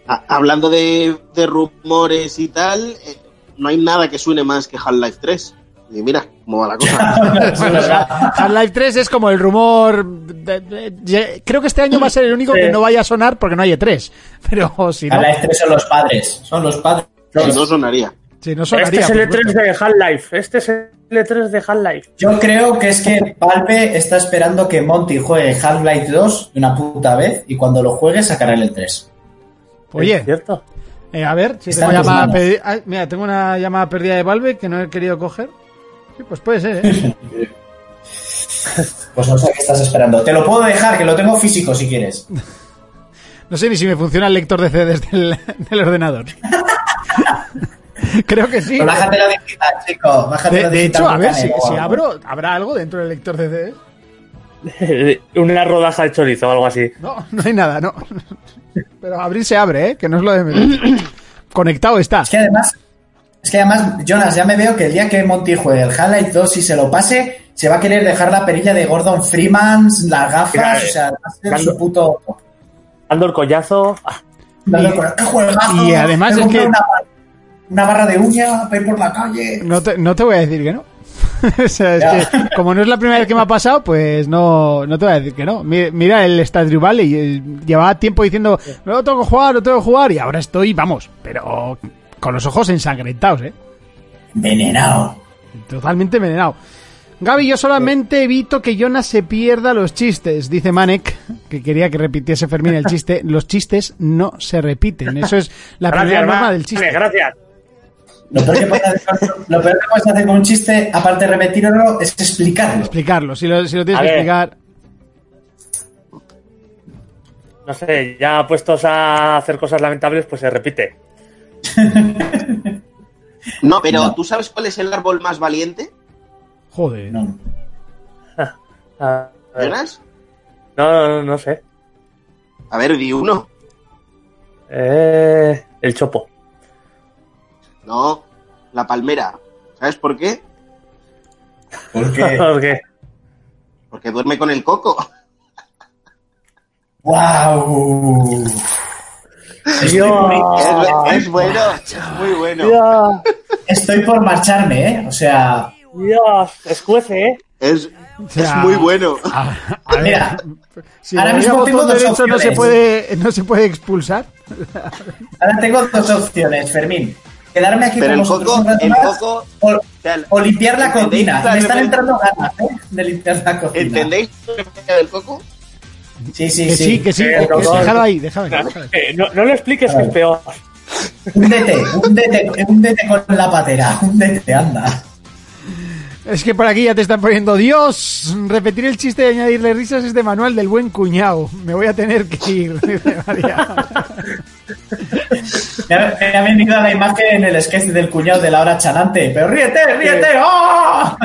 a- hablando de, de rumores y tal, eh, no hay nada que suene más que Half-Life 3. Y mira cómo va la cosa. Half-Life 3 es como el rumor. de- de- de- creo que este año va a ser el único Sí. que no vaya a sonar porque no hay E3. Pero si no, A la E3 son los padres. Son los padres. Si no sonaría. si no Este sonaría. es el por E3 supuesto. de Half-Life. Este es el E3 de Half-Life. Yo creo que es que Valve está esperando que Monty juegue Half-Life 2 de una puta vez y cuando lo juegue sacará el 3. Oye, ¿Es cierto? Eh, a ver, si tengo llamada perdida. Ay, mira, tengo una llamada perdida de Valve que no he querido coger. Sí, pues puede ser, ¿eh? Pues no sé qué estás esperando. Te lo puedo dejar, que lo tengo físico si quieres. No sé ni si me funciona el lector de CDs del, del ordenador. Creo que sí. Bájatelo digital, chico. Bájatelo De, de digital hecho, a ver, si, abro, ¿habrá algo dentro del lector de CDs? Una rodaja de chorizo o algo así. No, no hay nada, no. Pero abrir se abre, ¿eh? Que no es lo de menos. Conectado está. Es que además, es que además, Jonas, ya me veo que el día que Monty juegue el Half-Life 2 y se lo pase, se va a querer dejar la perilla de Gordon Freeman, las gafas, Mira, o sea, va a ser su puto... Dando el collazo. Dando ¡Qué juegazo! y además es que- Una, una barra de uña para ir por la calle. No te, no te voy a decir que no. o sea, es Ya. que como no es la primera vez que me ha pasado, pues no, no te voy a decir que no. Mi- Mira el Stardew Valley, eh, llevaba tiempo diciendo, no tengo que jugar, lo tengo que jugar, y ahora estoy, vamos, pero con los ojos ensangrentados, ¿eh? Envenenado. Totalmente envenenado. Gaby, yo solamente evito que Jonas se pierda los chistes, dice Manek, que quería que repitiese Fermín el chiste. Los chistes no se repiten, eso es la primera gracias, norma va. del chiste. Vale, gracias. Lo peor, que puedes hacer, lo peor que puedes hacer con un chiste, aparte de repetirlo, es explicarlo. Explicarlo, si lo, si lo tienes A que ver. explicar. No sé, ya puestos a hacer cosas lamentables, pues se repite. No, pero No. ¿tú sabes cuál es el árbol más valiente, Joder. No. Jonas? No, no, no, no sé. A ver, di uno. Eh, el chopo. No, la palmera. ¿Sabes por qué? Porque, Porque Porque duerme con el coco. ¡Wow! Dios, Es, es bueno, es muy bueno. Dios, Estoy por marcharme, ¿eh? O sea, Dios, escuece, ¿eh? Es, sea, es muy bueno. A, a ver, mira, si ahora mismo tengo dos derecho no se opciones. puede no se puede expulsar. ahora tengo dos opciones, Fermín. Quedarme aquí Pero con el vosotros coco, un rato coco, o, sea, o limpiar la ¿entendéis cocina. Me están entrando ganas, ¿eh? De limpiar la cocina. ¿entendéis del coco? Sí, sí, Que sí, que sí. Sí, que- coco. déjalo ahí, déjalo ahí, déjalo ahí. Eh, no, no lo expliques que es peor. Húndete, húndete, húndete con la patera. Húndete, anda. Es que por aquí ya te están poniendo Dios. Repetir el chiste y añadirle risas es de manual del buen cuñado. Me voy a tener que ir. dice María. Me ha, me ha venido a la imagen en el sketch del cuñado de la hora chanante. Pero ríete, ríete. ¡Oh!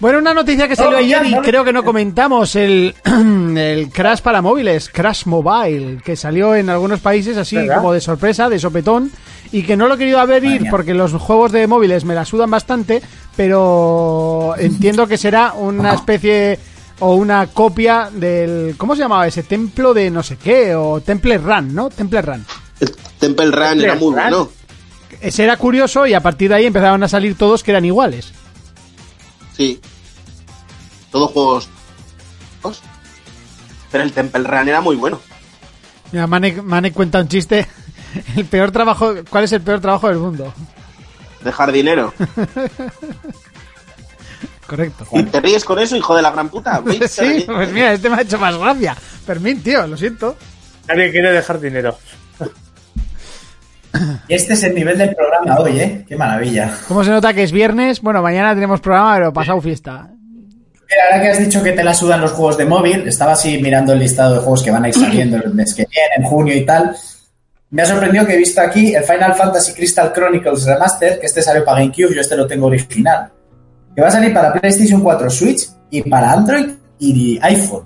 Bueno, una noticia que salió No, ayer y no. creo que no comentamos, el, el Crash para móviles, Crash Mobile, que salió en algunos países así ¿Verdad? como de sorpresa, de sopetón, y que no lo he querido abrir mía. porque los juegos de móviles me la sudan bastante, pero entiendo que será una especie o una copia del... ¿Cómo se llamaba ese? Templo de no sé qué, o Temple Run, ¿no? Temple Run. El Temple Run era muy bueno. Ese era curioso y a partir de ahí empezaron a salir todos que eran iguales. Sí. Todos juegos. Pero el Temple Run era muy bueno. Mira, Mane, Mane cuenta un chiste. El peor trabajo, ¿cuál es el peor trabajo del mundo? Dejar dinero. Correcto. ¿Y te ríes con eso, hijo de la gran puta? Sí, pues mira, este me ha hecho más gracia. Fermín, tío, lo siento. Nadie quiere dejar dinero. Y este es el nivel del programa hoy, ¿eh? Qué maravilla. ¿Cómo se nota que es viernes? Bueno, mañana tenemos programa, pero pasado fiesta. Mira, ahora que has dicho que te la sudan los juegos de móvil, estaba así mirando el listado de juegos que van a ir saliendo el mes que viene, en junio y tal. Me ha sorprendido que he visto aquí el Final Fantasy Crystal Chronicles Remaster, que este salió para GameCube, yo este lo tengo original. Que va a salir para PlayStation 4 Switch y para Android y iPhone.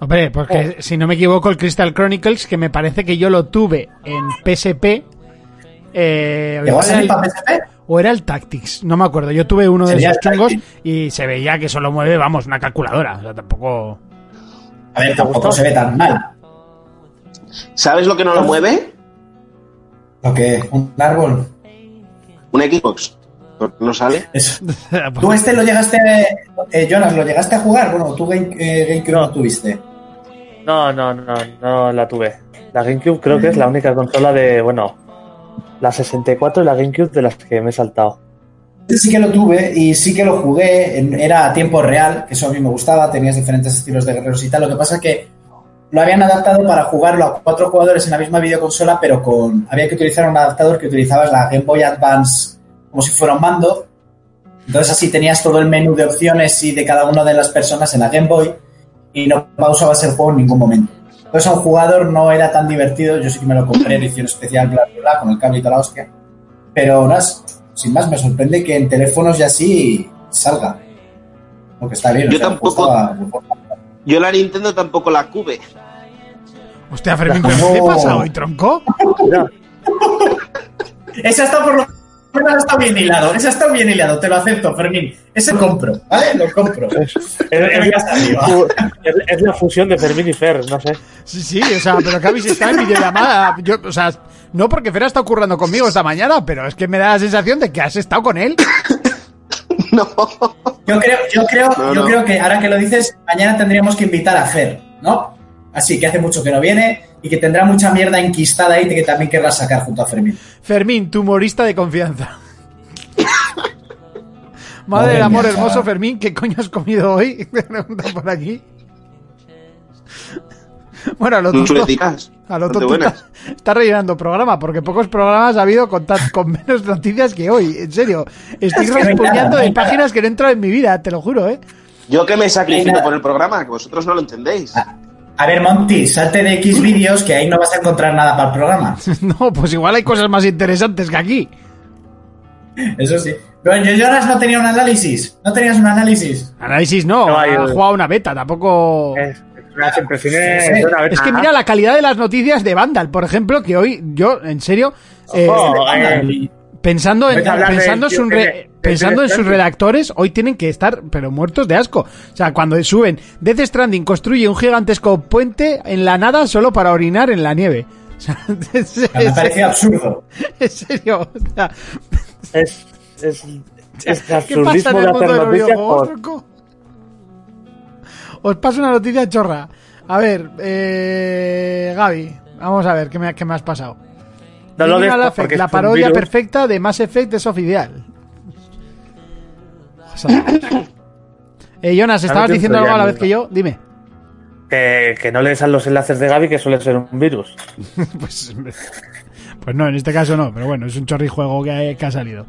Hombre, porque si no me equivoco, el Crystal Chronicles, que me parece que yo lo tuve en PSP. Eh, ¿Llegó a igual era salir el- para PSP? o era el Tactics, no me acuerdo. Yo tuve uno de esos chungos y se veía que solo mueve, vamos, una calculadora. O sea, tampoco. A ver, tampoco gustó? se ve tan mal. ¿Sabes lo que no lo mueve? Lo que un árbol. Un Xbox. Porque No sale. Eso. ¿Tú este lo llegaste, eh, Jonas, lo llegaste a jugar? Bueno, tú Game, eh, GameCube no. No. tuviste. No, no, no, no la tuve. La GameCube creo que es la única consola de, bueno, la 64 y la GameCube de las que me he saltado. Sí que lo tuve y sí que lo jugué, era a tiempo real, que eso a mí me gustaba, tenías diferentes estilos de guerreros y tal. Lo que pasa es que lo habían adaptado para jugarlo a cuatro jugadores en la misma videoconsola, pero con había que utilizar un adaptador que utilizabas la Game Boy Advance como si fuera un mando. Entonces así tenías todo el menú de opciones y de cada una de las personas en la Game Boy y no pausabas el juego en ningún momento. Entonces a un jugador no era tan divertido, yo sí que me lo compré en edición especial, bla, bla, bla, con el cable y toda la hostia. Pero sin más, me sorprende que en teléfonos ya así salga. Porque está bien. Yo o sea, tampoco- estaba- Yo la Nintendo tampoco la cube. Hostia, Fermín, ¿pero ¿qué No. pasa hoy, tronco? Esa está por lo menos está bien hilado. Esa está bien hilado, te lo acepto, Fermín. Ese lo compro, ¿vale? Lo compro. es, es- arriba. es- es la fusión de Fermín y Fer, no sé. Sí, sí, o sea, pero que habéis estado en videollamada. Yo, o sea, no porque Fer ha estado currando conmigo esta mañana, pero es que me da la sensación de que has estado con él. No. Yo creo, yo creo, No, yo creo que ahora que lo dices, mañana tendríamos que invitar a Fer, ¿no? Así que hace mucho que no viene y que tendrá mucha mierda enquistada ahí que también querrás sacar junto a Fermín. Fermín, tu humorista de confianza. Madre del amor hermoso. Fermín, ¿qué coño has comido hoy? Me preguntan por aquí. Bueno, a lo Un tonto, a lo tonto está, está rellenando programa, porque pocos programas ha habido con, tan- con menos noticias que hoy. En serio, estoy Es respondiendo de páginas que no he entrado en mi vida, te lo juro, ¿eh? Yo que me sacrifico por el programa, que vosotros no lo entendéis. A ver, Monty, salte de X vídeos que ahí no vas a encontrar nada para el programa. No, pues igual hay cosas más interesantes que aquí. Eso sí. Pero yo, Jonas, no tenía un análisis. ¿No tenías un análisis? Análisis no, No hay- ha jugado una beta, tampoco... Es, es una una. Es que mira la calidad de las noticias de Vandal, por ejemplo, que hoy yo, en serio, eh, Ojo, eh, pensando en, pensando, re- que- que pensando en sus redactores, hoy tienen que estar, pero muertos de asco. O sea, cuando suben, Death Stranding construye un gigantesco puente en la nada solo para orinar en la nieve. O sea, es, Me ha parecido absurdo. en serio. o sea, Es, es, es ¿Qué pasa en el hacer de videojuegos, por... Os paso una noticia chorra. A ver, eh, Gaby, vamos a ver qué me, qué me has pasado. No lo la un parodia perfecta de Mass Effect es oficial. eh, Jonas, estabas diciendo algo a la vez que yo. Dime. Que, que no le des a los enlaces de Gaby, que suele ser un virus. Pues, pues no, en este caso no, pero bueno, es un chorrijuego que, que ha salido.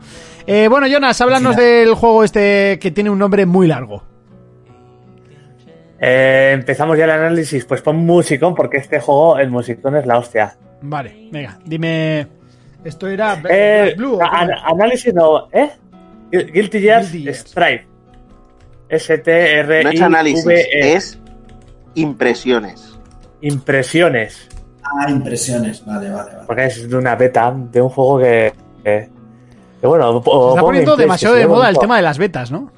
Eh, bueno, Jonas, háblanos Sí, del juego este que tiene un nombre muy largo. Eh, empezamos ya el análisis. Pues pon musicón, porque este juego, el musicón es la hostia. Vale, venga, dime. Esto era Eh, Blue. ¿o cómo an- análisis no, ¿eh? Gu- Guilty Gear. S-T-R-I-V-E. No es análisis, es impresiones. Impresiones. Ah, impresiones. Vale, vale, vale. Porque es de una beta de un juego que. que- que bueno, o- Se está poniendo demasiado de moda el tema de las betas, ¿no?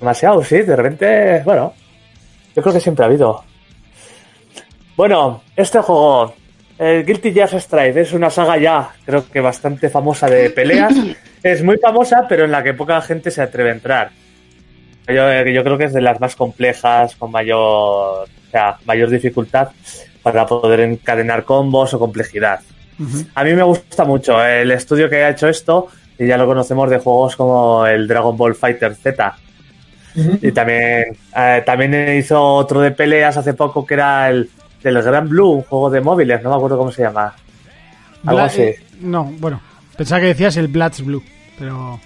Demasiado, sí, de repente, bueno, yo creo que siempre ha habido. Bueno, este juego, el Guilty Gear Strive, es una saga ya, creo que bastante famosa de peleas. Es muy famosa, pero en la que poca gente se atreve a entrar. Yo, yo creo que es de las más complejas, con mayor, o sea, mayor dificultad para poder encadenar combos o complejidad. A mí me gusta mucho el estudio que ha hecho esto, y ya lo conocemos de juegos como el Dragon Ball Fighter Z. Y también, eh, también hizo otro de peleas hace poco que era el del Gran Blue, un juego de móviles, no me acuerdo cómo se llama. Algo Bla- así. eh, no, bueno, pensaba que decías el Bloods Blue, pero.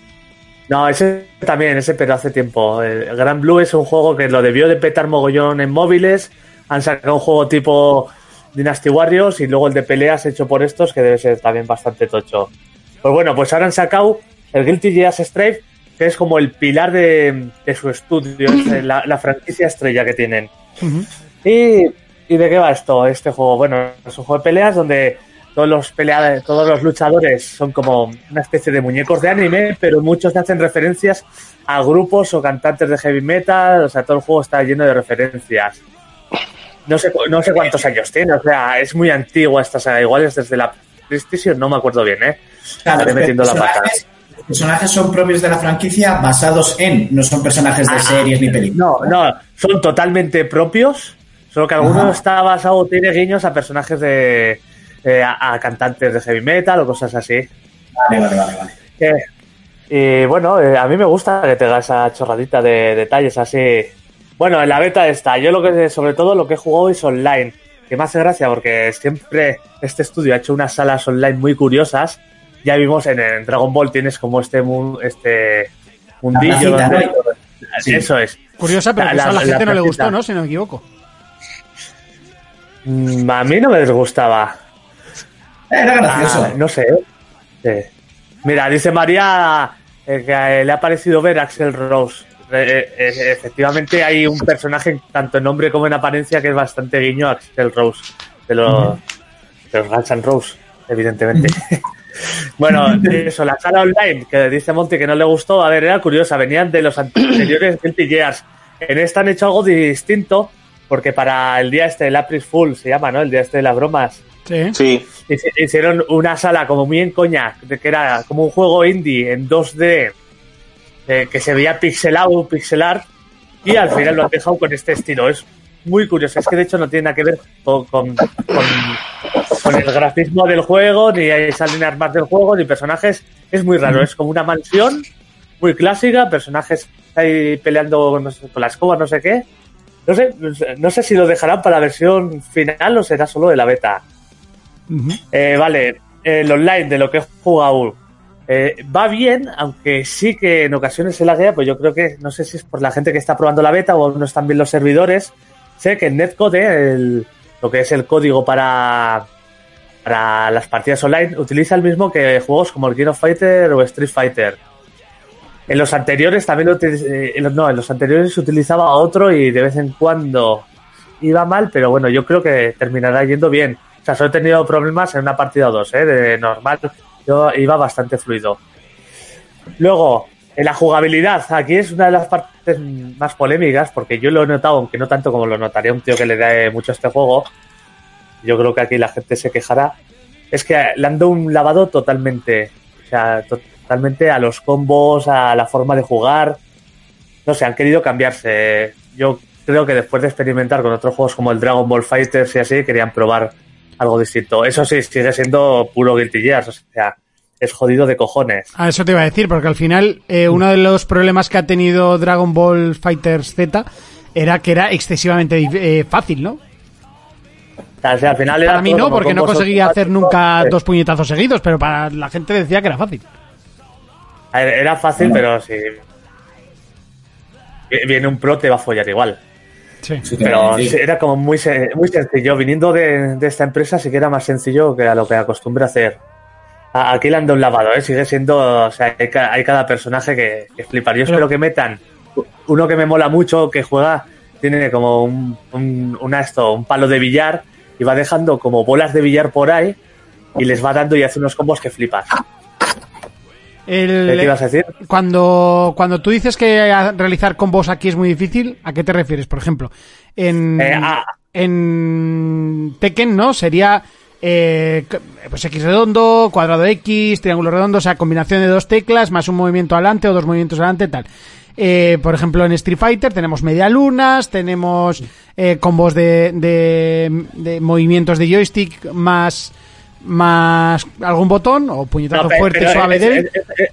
No, ese también, ese pero hace tiempo. El Gran Blue es un juego que lo debió de petar mogollón en móviles. Han sacado un juego tipo Dynasty Warriors y luego el de peleas hecho por estos que debe ser también bastante tocho. Pues bueno, pues ahora han sacado el Guilty Gear Strive, que es como el pilar de, de su estudio, es la, la franquicia estrella que tienen. ¿Y, ¿Y de qué va esto? Este juego, bueno, es un juego de peleas donde todos los peleadores, todos los luchadores son como una especie de muñecos de anime, pero muchos hacen referencias a grupos o cantantes de heavy metal, o sea, todo el juego está lleno de referencias. No sé, no sé cuántos años tiene, o sea, es muy antigua esta saga, igual es desde la PlayStation, no me acuerdo bien, ¿eh? Claro, Estaré metiendo la pata. los personajes son propios de la franquicia basados en, no son personajes de Ah, series ni películas. No, no, son totalmente propios, solo que alguno Ajá. está basado, tiene guiños a personajes de. eh, a, a cantantes de heavy metal o cosas así. Vale, vale, vale. vale. Eh, y bueno, eh, a mí me gusta que tenga esa chorradita de detalles así. Bueno, en la beta está. Yo lo que, sobre todo, lo que he jugado es online. Que me hace gracia porque siempre este estudio ha hecho unas salas online muy curiosas. Ya vimos en, en Dragon Ball tienes como este, mu- este mundillo. Eso es. Curiosa, pero La- a la la- gente la no le gustó, ¿no? Si no me equivoco. Mm, A mí no me disgustaba. Era gracioso. Ah, no sé. Sí. Mira, dice María eh, que le ha parecido ver a Axel Rose. Eh, eh, efectivamente hay un personaje tanto en nombre como en apariencia que es bastante guiño a Axel Rose de los, de los Guns N' Roses, evidentemente. bueno, eso, la sala online que dice Monty que no le gustó, a ver, era curiosa, venían de los anteriores Guilty Gears. En esta han hecho algo distinto porque para el día este, el April Fool se llama, ¿no? El día este de las bromas. Sí. Sí, Hici- Hicieron una sala como muy en coña, de que era como un juego indie en 2D, eh, que se veía pixelado, pixelar, y al final lo han dejado con este estilo. Es muy curioso, es que de hecho no tiene nada que ver con, con, con- con el grafismo del juego, ni esas líneas más del juego, ni personajes. Es muy raro, es como una mansión muy clásica, personajes ahí peleando no sé, con la escoba, no sé qué. No sé, no sé- si lo dejarán para la versión final o será solo de la beta. Eh, vale, el online de lo que he jugado eh, va bien, aunque sí que en ocasiones se laguea, pues yo creo que no sé si es por la gente que está probando la beta o no están bien los servidores. Sé que en Netcode, el- lo que es el código para, para las partidas online, utiliza el mismo que juegos como el King of Fighter o Street Fighter. En los anteriores también lo eh, en los- no, en los anteriores se utilizaba otro y de vez en cuando iba mal, pero bueno, yo creo que terminará yendo bien. O sea, solo he tenido problemas en una partida o dos, ¿eh? De normal, yo iba bastante fluido. Luego, en la jugabilidad, aquí es una de las partes más polémicas, porque yo lo he notado, aunque no tanto como lo notaría un tío que le da mucho a este juego. Yo creo que aquí la gente se quejará. Es que le han dado un lavado totalmente, o sea, totalmente a los combos, a la forma de jugar. No sé, han querido cambiarse. Yo creo que después de experimentar con otros juegos como el Dragon Ball Fighters y así, querían probar algo distinto. Eso sí, sigue siendo puro Guilty Gears, o sea, es jodido de cojones. A eso te iba a decir, porque al final eh, uno de los problemas que ha tenido Dragon Ball Fighters Z era que era excesivamente eh, fácil, ¿no? O sea, al final era Para mí no, porque no conseguía hacer nunca Eh, dos puñetazos seguidos, pero para la gente decía que era fácil. Era fácil, pero si viene un pro te va a follar igual. Sí. Pero sí, era como muy, se- muy sencillo. Viniendo de, de esta empresa, sí que era más sencillo que a lo que acostumbre a hacer. Aquí le han dado un lavado, ¿eh? Sigue siendo. O sea, hay, hay cada personaje que, que flipar. Yo espero que metan uno que me mola mucho, que juega, tiene como un, un, una esto, un palo de billar y va dejando como bolas de billar por ahí y les va dando y hace unos combos que flipas. El- ¿Qué ibas a decir? Cuando, cuando tú dices que realizar combos aquí es muy difícil, ¿a qué te refieres? Por ejemplo, en, Eh, ah. en Tekken, ¿no? Sería eh, pues X redondo, cuadrado X, triángulo redondo, o sea, combinación de dos teclas, más un movimiento adelante o dos movimientos adelante, tal. Eh, por ejemplo, en Street Fighter tenemos media lunas, tenemos eh, combos de, de, de movimientos de joystick más más algún botón o puñetazo No, fuerte, pero suave, es- débil. es- es-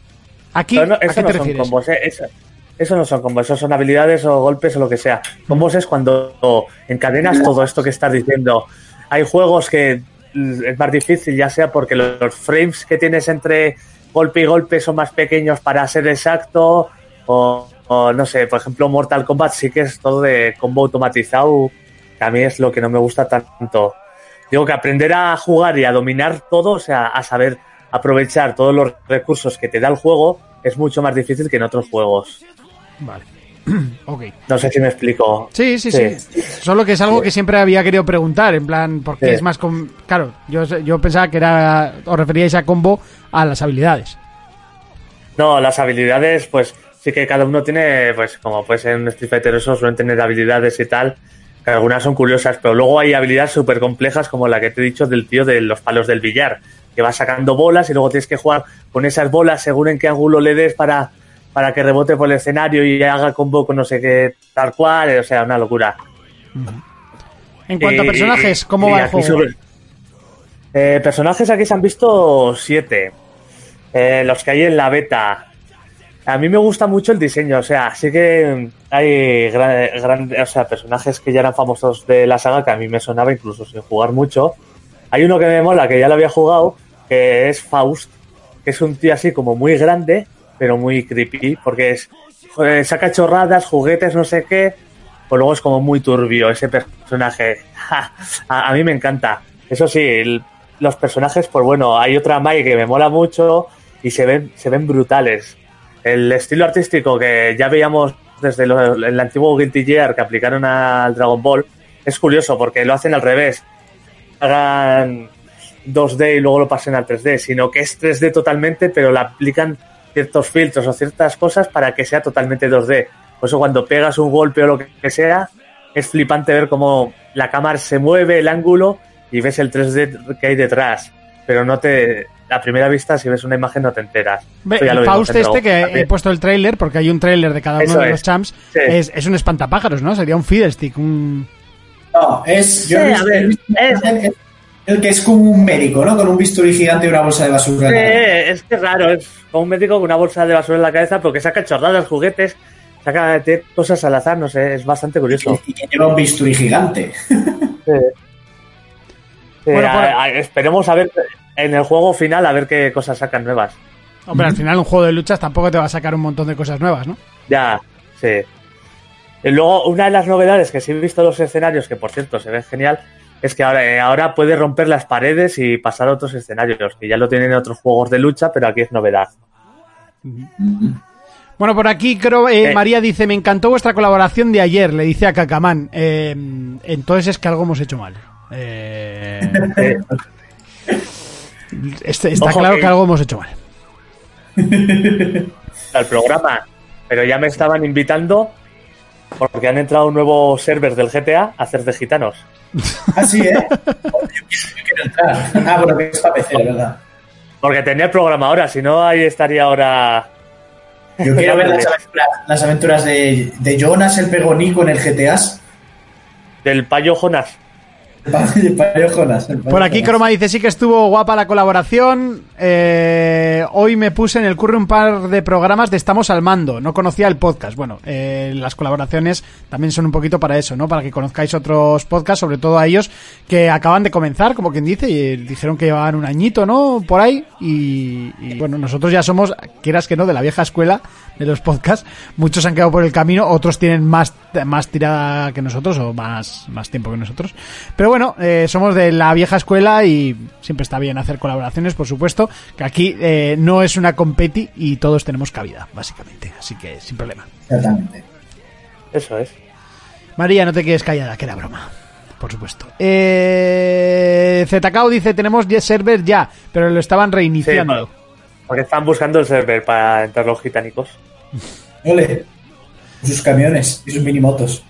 Aquí, no, ¿a eso qué no te refieres? combos, eh, eso, eso no son combos, eso son habilidades o golpes o lo que sea. Combos es cuando encadenas todo esto que estás diciendo. Hay juegos que es más difícil, ya sea porque los los frames que tienes entre golpe y golpe son más pequeños para ser exacto, o, o no sé, por ejemplo, Mortal Kombat sí que es todo de combo automatizado, que a mí es lo que no me gusta tanto. Digo que aprender a jugar y a dominar todo, o sea, a saber aprovechar todos los recursos que te da el juego, es mucho más difícil que en otros juegos. Vale. ok. No sé si me explico. Sí, sí, sí, Sí. Solo que es algo que siempre había querido preguntar, en plan, porque Sí. es más... com- Claro, yo, yo pensaba que era... Os referíais a combo a las habilidades. No, las habilidades, pues sí que cada uno tiene, pues como puede ser en Street Fighter, eso suelen tener habilidades y tal, algunas son curiosas, pero luego hay habilidades súper complejas como la que te he dicho del tío de los palos del billar, que va sacando bolas y luego tienes que jugar con esas bolas según en qué ángulo le des para, para que rebote por el escenario y haga combo con no sé qué tal cual, o sea, una locura. En cuanto a personajes, ¿cómo va el juego? sobre- Eh, personajes aquí se han visto siete. Eh, los que hay en la beta. A mí me gusta mucho el diseño, o sea, sí que hay gran, o sea, personajes que ya eran famosos de la saga que a mí me sonaba incluso sin jugar mucho. Hay uno que me mola, que ya lo había jugado, que es Faust, que es un tío así como muy grande, pero muy creepy, porque es saca chorradas, juguetes, no sé qué, pues luego es como muy turbio ese personaje. A, mí me encanta. Eso sí, los personajes, pues bueno, hay otra Mai que me mola mucho y se ven, se ven brutales. El estilo artístico que ya veíamos desde lo- el antiguo Guilty Gear que aplicaron al Dragon Ball es curioso porque lo hacen al revés. Hagan 2D y luego lo pasen al 3D, sino que es 3D totalmente, pero le aplican ciertos filtros o ciertas cosas para que sea totalmente 2D. Por eso cuando pegas un golpe o lo que sea, es flipante ver cómo la cámara se mueve, el ángulo, y ves el 3D que hay detrás. Pero no te. A primera vista, si ves una imagen, no te enteras. El Faust este que he puesto el tráiler, porque hay un tráiler de cada uno Eso de es. los champs, Sí. es, es un espantapájaros, ¿no? Sería un fiddlestick, un... No, es. Yo Sí, visto- ver, es- el, que es como un médico, ¿no? Con un bisturí gigante y una bolsa de basura. Sí, es que es raro, es como un médico con una bolsa de basura en la cabeza porque saca chorradas, juguetes, saca cosas al azar, no sé, es bastante curioso. Y que lleva un bisturí gigante. Sí, Bueno, a- esperemos a ver en el juego final a ver qué cosas sacan nuevas. Hombre, al final un juego de luchas tampoco te va a sacar un montón de cosas nuevas, ¿no? Ya, sí. Y luego, una de las novedades que sí he visto en los escenarios, que por cierto se ve genial, es que ahora, eh, ahora puedes romper las paredes y pasar a otros escenarios, que ya lo tienen en otros juegos de lucha, pero aquí es novedad. Bueno, por aquí creo, eh, Eh. María dice, me encantó vuestra colaboración de ayer, le dice a Cacamán. Eh, entonces es que algo hemos hecho mal. Eh, Eh, este- está Ojo claro que- que algo hemos hecho mal. al programa, pero ya me estaban invitando porque han entrado un nuevo server del GTA a hacer de gitanos. Ah, sí, ¿eh? Yo quiero entrar. Ah, bueno, que es para PC, ¿verdad? Porque tenía el programa ahora, si no ahí estaría ahora... Yo quiero ver las aventuras, las aventuras de, de Jonas el Pegonico en el GTA. Del payo Jonas. Por aquí. Croma dice, sí que estuvo guapa la colaboración. Eh, hoy me puse en el curry un par de programas de Estamos al Mando. No conocía el podcast. Bueno, eh, las colaboraciones también son un poquito para eso, ¿no? Para que conozcáis otros podcasts, sobre todo a ellos que acaban de comenzar, como quien dice, y dijeron que llevaban un añito, ¿no? Por ahí. Y, y, bueno, nosotros ya somos, quieras que no, de la vieja escuela de los podcasts. Muchos han quedado por el camino, otros tienen más más tirada que nosotros o más, más tiempo que nosotros. Pero bueno, eh, somos de la vieja escuela y siempre está bien hacer colaboraciones, por supuesto. Que aquí eh, no es una competi y todos tenemos cabida, básicamente. Así que sin problema. Exactamente. Eso es. María, no te quedes callada, que era broma. Por supuesto. Eh, ZKO dice, tenemos ya server ya, pero lo estaban reiniciando. Sí, Porque están buscando el server para entrar los gitánicos. Ole. Sus camiones y sus minimotos.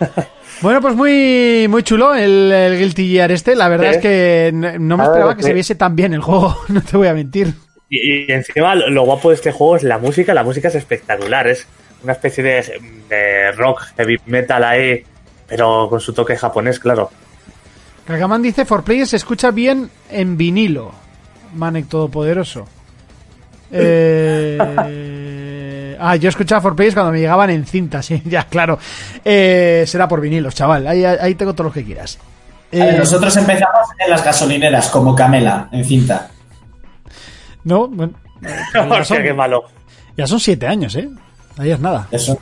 Bueno, pues muy, muy chulo el, el Guilty Gear este. La verdad es que no no me A ver, esperaba que se viese tan bien el juego, no te voy a mentir. Y, y encima lo lo guapo de este juego es la música. La música es espectacular. Es una especie de, de rock, heavy metal ahí, pero con su toque japonés, claro. Kagaman dice, For Players se escucha bien en vinilo. Manek Todopoderoso. Eh... ah, yo escuchaba For Players cuando me llegaban en cinta, sí, ya, claro. Eh, será por vinilos, chaval. Ahí, ahí tengo todo lo que quieras. Ver, Eh, nosotros empezamos en las gasolineras, como Camela, en cinta. No, bueno. ya, Hostia, son, qué malo. ya son siete años, ¿eh? Ahí es nada. Eso.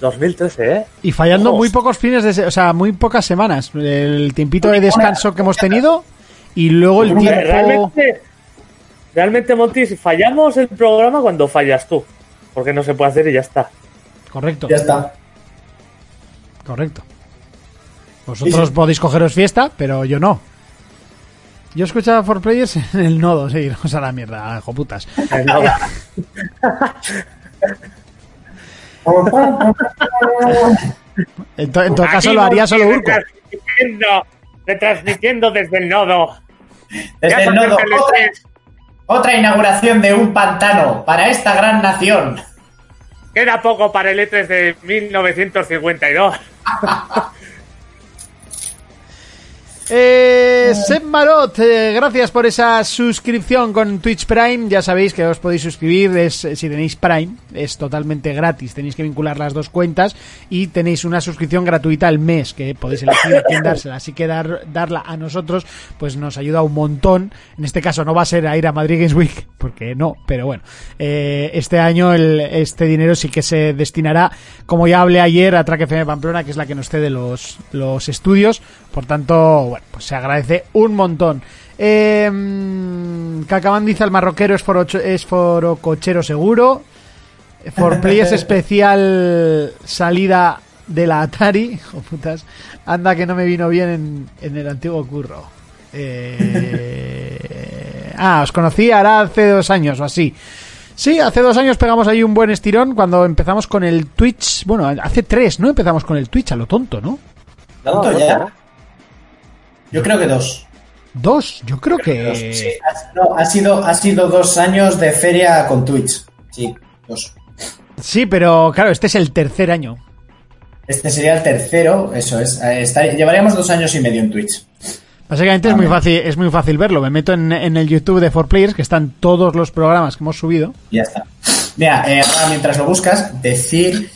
2013, ¿eh? Y fallando Ojo. muy pocos fines de... O sea, muy pocas semanas. El tiempito de descanso que hemos tenido y luego el tiempo... Realmente, realmente, Monty, si fallamos el programa cuando fallas tú. Porque no se puede hacer y ya está. Correcto, Ya está. correcto. Vosotros Sí, sí. podéis cogeros fiesta, pero yo no. Yo escuchaba For Players en el nodo, sí, o sea, la mierda, hijo putas. No, En, to- en todo caso Aquí lo haría solo Urco. Retransmitiendo, retransmitiendo desde el nodo. Desde Ya el nodo, el otra, E3. otra inauguración de un pantano para esta gran nación. Queda poco para el E3 de 1952. Eh, Seb Marot, eh, gracias por esa suscripción con Twitch Prime. Ya sabéis que os podéis suscribir es, eh, si tenéis Prime. Es totalmente gratis. Tenéis que vincular las dos cuentas y tenéis una suscripción gratuita al mes que podéis elegir a quién dársela. Así que dar, darla a nosotros pues nos ayuda un montón. En este caso no va a ser a ir a Madrid Games Week porque no, pero bueno. eh, este año el, este dinero sí que se destinará, como ya hablé ayer, a Track FM Pamplona, que es la que nos cede los, los estudios. Por tanto, bueno, pues se agradece un montón. Eh, mm, Cacaman dice el marroquero es, forocho- es forocochero seguro. For Players especial salida de la Atari. Oh, putas. Anda que no me vino bien en, en el antiguo curro. Eh, ah, os conocí ahora hace dos años o así. Sí, hace dos años pegamos ahí un buen estirón cuando empezamos con el Twitch. Bueno, hace tres, ¿no? Empezamos con el Twitch a lo tonto, ¿no? ¿Tanto ya? Yo creo que dos. Dos, yo creo que... Sí, ha, no, ha sido, ha sido dos años de feria con Twitch. Sí, dos. Sí, pero claro, este es el tercer año. Este sería el tercero, eso es. Eh, está- llevaríamos dos años y medio en Twitch. Básicamente es muy fácil, es muy fácil verlo. Me meto en, en el YouTube de 4Players, que están todos los programas que hemos subido. Y ya está. Mira, eh, ahora mientras lo buscas, decir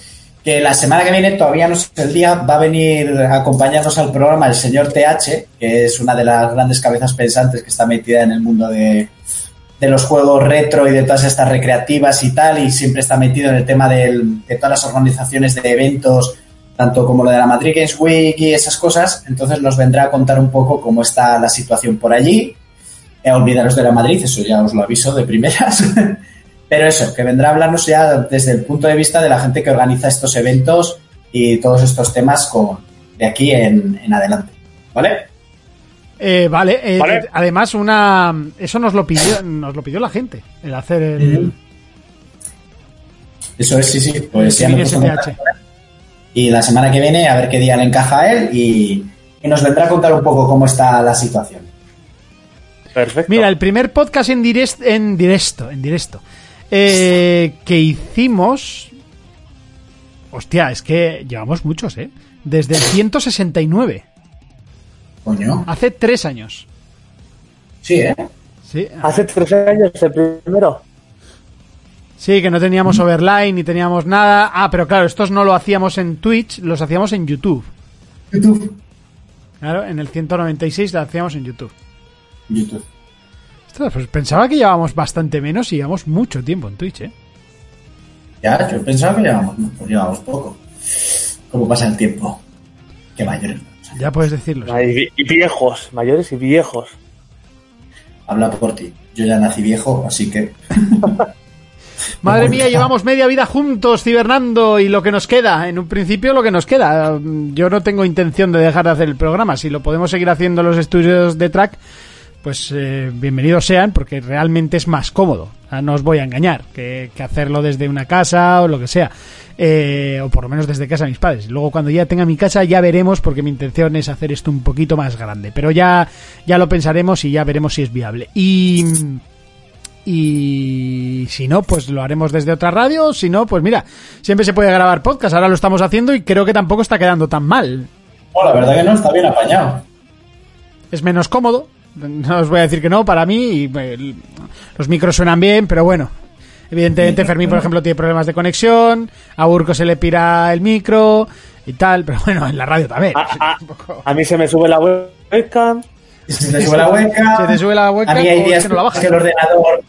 que la semana que viene, todavía no sé el día, va a venir a acompañarnos al programa el señor TH, que es una de las grandes cabezas pensantes que está metida en el mundo de, de los juegos retro y de todas estas recreativas y tal, y siempre está metido en el tema del- de todas las organizaciones de eventos, tanto como lo de la Madrid Games Week y esas cosas. Entonces nos vendrá a contar un poco cómo está la situación por allí. Eh, olvidaros de la Madrid, eso ya os lo aviso de primeras. Pero eso, que vendrá a hablarnos ya desde el punto de vista de la gente que organiza estos eventos y todos estos temas con, de aquí en, en adelante. ¿Vale? Eh, vale, eh, Vale. eh, además una eso nos lo pidió, nos lo pidió la gente, el hacer el, Eso es, sí, sí. Pues Sí, ya. Y la semana que viene a ver qué día le encaja a él y, y nos vendrá a contar un poco cómo está la situación. Perfecto. Mira, el primer podcast en directo, en directo, en directo, eh, que hicimos, hostia, es que llevamos muchos, ¿eh? Desde el 169, Coño. hace tres años. Sí, ¿eh? Sí, Hace tres años el primero. sí, que no teníamos overline ni teníamos nada. Ah, pero claro, estos no lo hacíamos en Twitch, los hacíamos en YouTube. YouTube. Claro, en el 196 lo hacíamos en YouTube. YouTube. Ostras, pues pensaba que llevábamos bastante menos y llevamos mucho tiempo en Twitch, ¿eh? Ya, yo pensaba que llevamos, pues llevamos poco. cómo pasa el tiempo. Qué mayores. Ya puedes decirlo. sí. Y viejos, mayores y viejos. Habla por ti. Yo ya nací viejo, así que. Madre mía, llevamos media vida juntos, cibernando, y lo que nos queda, en un principio lo que nos queda. Yo no tengo intención de dejar de hacer el programa. Si lo podemos seguir haciendo en los estudios de track, pues eh, bienvenidos sean, porque realmente es más cómodo. O sea, no os voy a engañar, que, que hacerlo desde una casa o lo que sea. Eh, o por lo menos desde casa de mis padres. Luego cuando ya tenga mi casa ya veremos, porque mi intención es hacer esto un poquito más grande. Pero ya, ya lo pensaremos y ya veremos si es viable. Y... Y si no, pues lo haremos desde otra radio. Si no, pues mira, siempre se puede grabar podcast. Ahora lo estamos haciendo y creo que tampoco está quedando tan mal. Oh, la verdad que no, está bien apañado. Es menos cómodo. No os voy a decir que no, para mí. y, eh, los micros suenan bien, pero bueno. Evidentemente, Fermín, por ejemplo, tiene problemas de conexión. A Urco se le pira el micro y tal. Pero bueno, en la radio también. A, a- a mí se me sube la webcam. Se te sube la webcam. Se te sube la webcam A mí hay días que no la bajas. que el ordenador.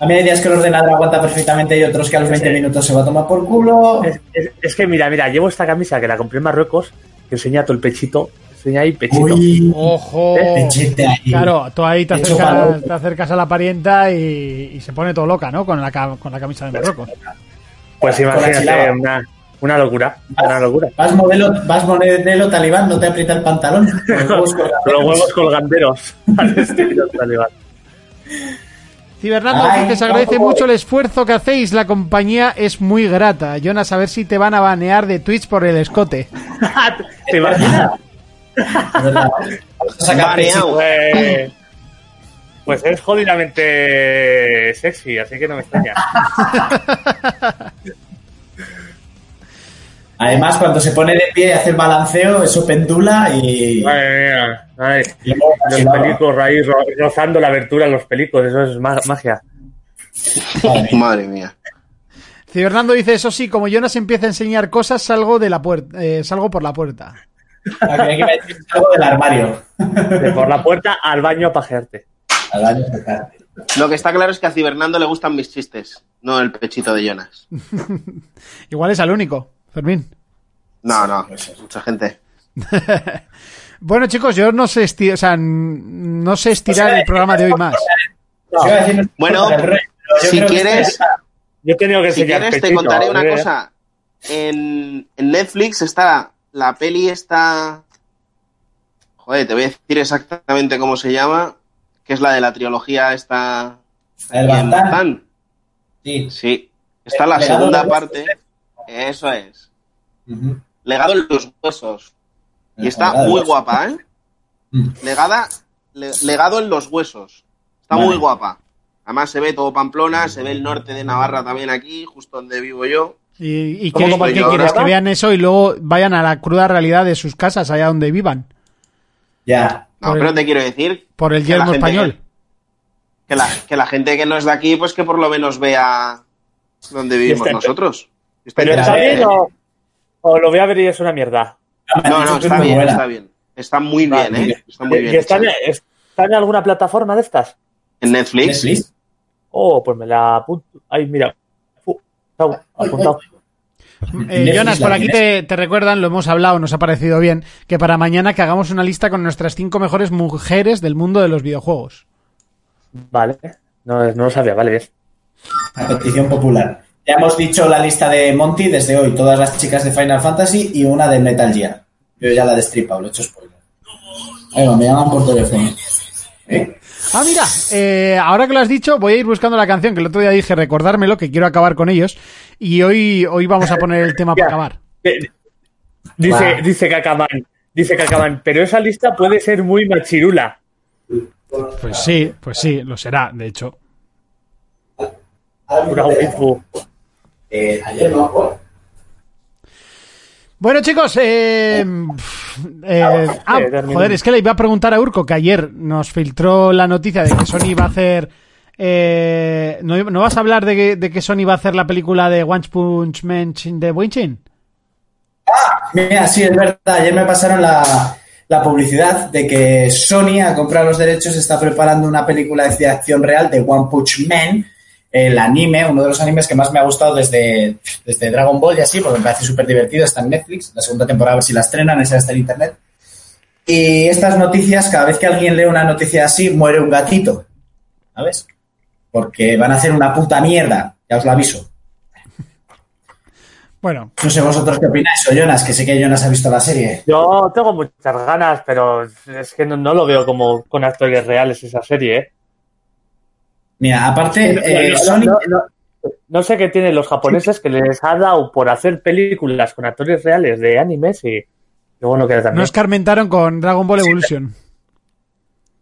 A mí hay días que el ordenador aguanta perfectamente y otros que a los 20 minutos se va a tomar por culo. Es, es- es que mira, mira, llevo esta camisa que la compré en Marruecos, que enseña todo el pechito. Enseña ahí pechito. Uy, Ojo. pechete ahí. Claro, tú ahí te acercas, te acercas a la parienta y, y se pone todo loca, ¿no? Con la, con la camisa de Marruecos. Pues Con la imagínate, una, una locura. Una locura. Vas modelo, vas modelo talibán, no te aprieta el pantalón. Los huevos colgados. Con los huevos colganderos. Al estilo talibán. Cibernando Ay, dice, se agradece mucho el esfuerzo que hacéis, la compañía es muy grata. Jonas, a ver si te van a banear de Twitch por el escote. ¿Te imaginas? Pues, pues es jodidamente sexy, así que no me extraña. Además, cuando se pone de pie y hace el balanceo, eso pendula y. Madre mía. Y los pelicos ahí ro- rozando la abertura en los pelicos, eso es ma- magia. Madre mía. Madre mía. Cibernando dice, eso sí, como Jonas empieza a enseñar cosas, salgo de la puerta, eh, salgo por la puerta. Ah, creía que iba a decir algo del armario. De por la puerta al baño a pajearte. Al año sacarte. Lo que está claro es que a Cibernando le gustan mis chistes, no el pechito de Jonas. Igual es al único, Fermín. No, no, mucha gente. Bueno, chicos, yo no sé, esti- o sea, no sé estirar el programa de hoy más. A no Bueno, si quieres- Yo he tenido que Si quieres te contaré una cosa. En, en Netflix está la peli está... Joder, te voy a decir exactamente cómo se llama, que es la de la trilogía esta... El. Sí. Sí, está la segunda parte. Eso es. Legado en los huesos. Y está muy guapa, ¿eh? Mm. Legada, le- legado en los huesos. Está Vale. muy guapa. Además se ve todo Pamplona, se ve el norte de Navarra también aquí, justo donde vivo yo. ¿Y, y ¿Cómo qué, como y qué yo, quieres? Que vean eso y luego vayan a la cruda realidad de sus casas, allá donde vivan, Ya. No, Por el- pero te quiero decir por el yermo español. que la, que la gente que no es de aquí, pues que por lo menos vea donde vivimos nosotros. Está Pero está bien o, o lo voy a ver y es una mierda. No, no, está bien, está bien. Está muy bien, ¿eh? Está muy ¿Y bien. está, en, hecha. está en alguna plataforma de estas? En Netflix. Netflix. Oh, pues me la apunto. Ay, mira. Apuntado. Eh, Jonas, por aquí te, te recuerdan, lo hemos hablado, nos ha parecido bien, que para mañana que hagamos una lista con nuestras cinco mejores mujeres del mundo de los videojuegos. Vale. No, no lo sabía, vale, bien. A petición popular. Ya hemos dicho la lista de Monty desde hoy, todas las chicas de Final Fantasy y una de Metal Gear. Yo ya la he destripado, lo he hecho spoiler. Ahí va, me llaman por teléfono. ¿Eh? Ah, mira, eh, ahora que lo has dicho, voy a ir buscando la canción, que el otro día dije recordármelo, que quiero acabar con ellos, y hoy, hoy vamos a poner el tema para acabar. Eh, Dice, Guau. dice Cacaman, dice Cacaman, pero esa lista puede ser muy machirula. Pues sí, pues sí, lo será, de hecho. Eh, ayer no, Bueno, chicos, eh, eh, ah, eh, termino. joder, es que le iba a preguntar a Urco que ayer nos filtró la noticia de que Sony va a hacer. eh, ¿no, no vas a hablar de que, de que Sony va a hacer la película de One Punch Man de Winchin? Mira, sí, es verdad. Ayer me pasaron la, la publicidad de que Sony ha comprado los derechos, está preparando una película de acción real de One Punch Man, el anime, uno de los animes que más me ha gustado desde, desde Dragon Ball y así, porque me parece súper divertido, está en Netflix, la segunda temporada a ver si la estrenan, esa está en internet. Y estas noticias, cada vez que alguien lee una noticia así, muere un gatito, ¿sabes? Porque van a hacer una puta mierda, ya os lo aviso. Bueno, No sé vosotros qué opináis, o Jonas, que sé que Jonas ha visto la serie. Yo tengo muchas ganas, pero es que no, no lo veo como con actores reales esa serie, ¿eh? Mira, aparte, eh, No, Sony... no, no, no sé qué tienen los japoneses que les ha dado por hacer películas con actores reales de animes y luego no queda tan con Dragon Ball Evolution.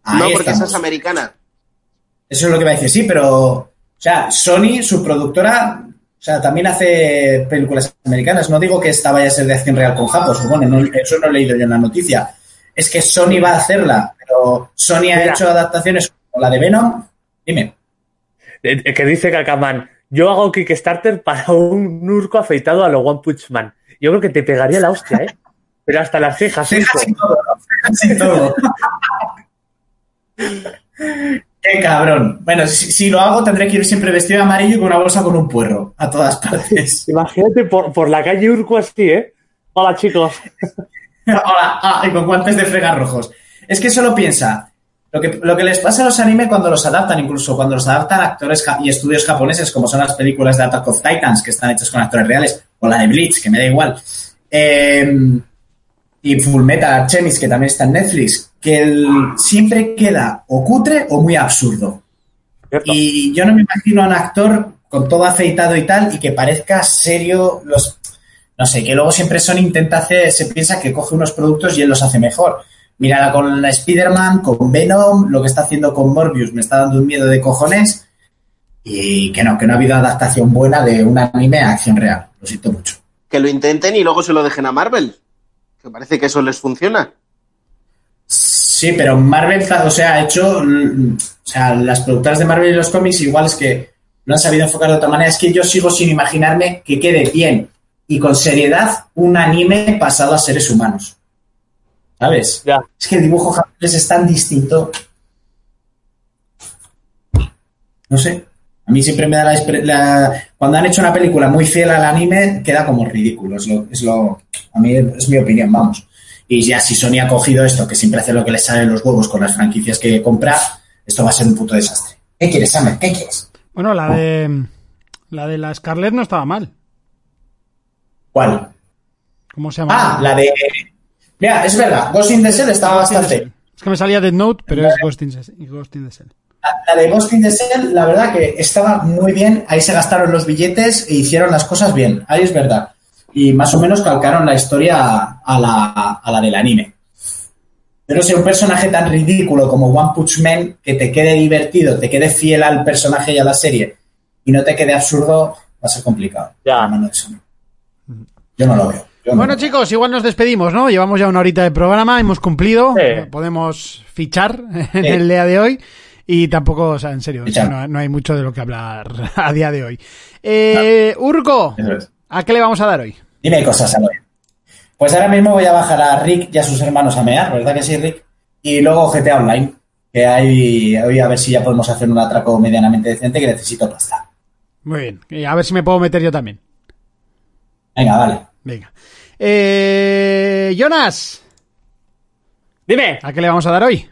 Ahí no, porque esa estamos. es americana. Eso es lo que va a decir, sí, pero, o sea, Sony, su productora, o sea, también hace películas americanas. No digo que esta vaya a ser de acción real con Japos, bueno, no, eso no he leído yo en la noticia. Es que Sony va a hacerla, pero Sony ha Mira. hecho adaptaciones como la de Venom. Dime. Eh, eh, Que dice Kakaman, yo hago Kickstarter para un urco afeitado a lo One Punch Man. Yo creo que te pegaría la hostia, ¿eh? Pero hasta las cejas, urco. Casi todo, ¿no? Casi todo. Qué cabrón. Bueno, si, si lo hago tendré que ir siempre vestido de amarillo y con una bolsa con un puerro a todas partes. Imagínate por, por la calle urco así, ¿eh? Hola, chicos. Hola, ah, y con guantes de fregar rojos. Es que solo piensa, lo que, lo que les pasa a los anime cuando los adaptan, incluso cuando los adaptan actores y estudios japoneses, como son las películas de Attack of Titans, que están hechas con actores reales, o la de Bleach, que me da igual, eh, y Full Metal Alchemist, que también está en Netflix, que el- siempre queda o cutre o muy absurdo. ¿Cierto? Y yo no me imagino a un actor con todo afeitado y tal y que parezca serio los no sé, que luego siempre Sony intenta hacer, se piensa que coge unos productos y él los hace mejor. Mírala con la Spider-Man, con Venom, lo que está haciendo con Morbius me está dando un miedo de cojones y que no, que no ha habido adaptación buena de un anime a acción real. Lo siento mucho. Que lo intenten y luego se lo dejen a Marvel. Que parece que eso les funciona. Sí, pero Marvel, o sea, ha hecho, o sea, las productoras de Marvel y los cómics igual es que no han sabido enfocar de otra manera. Es que yo sigo sin imaginarme que quede bien y con seriedad un anime pasado a seres humanos. ¿Sabes? Ya. Es que el dibujo japonés es tan distinto. No sé. A mí siempre me da la, Cuando han hecho una película muy fiel al anime, queda como ridículo. Es lo, es lo... A mí es mi opinión, vamos. Y ya si Sony ha cogido esto, que siempre hace lo que le sale en los huevos con las franquicias que compra, esto va a ser un puto desastre. ¿Qué quieres, Samer? ¿Qué quieres? Bueno, la de la de la Scarlett no estaba mal. ¿Cuál? ¿Cómo se llama? Ah, la de... Mira, es verdad, Ghost in the Shell estaba Ghost bastante... Es que me salía Dead Note, pero es Ghost in the, Ghost in the Shell. La de Ghost in the Shell, la verdad que estaba muy bien. Ahí se gastaron los billetes e hicieron las cosas bien. Ahí es verdad. Y más o menos calcaron la historia a la, a la del anime. Pero si un personaje tan ridículo como One Punch Man, que te quede divertido, te quede fiel al personaje y a la serie, y no te quede absurdo, va a ser complicado. Ya. Mano de Sony. Yo no lo veo. Bueno, chicos, igual nos despedimos, ¿no? Llevamos ya una horita de programa, hemos cumplido, Sí. podemos fichar en el día de hoy y tampoco, o sea, en serio, o sea, Fichar. no, no hay mucho de lo que hablar a día de hoy. Eh, Urco, es. ¿a qué le vamos a dar hoy? Dime cosas, Aloy. Pues ahora mismo voy a bajar a Rick y a sus hermanos a mear, ¿verdad que sí, Rick? Y luego GTA Online, que hay hoy a ver si ya podemos hacer un atraco medianamente decente que necesito pasta. Muy bien, y a ver si me puedo meter yo también. Venga, vale. Venga. Eh, Jonas, Dime. ¿a qué le vamos a dar hoy?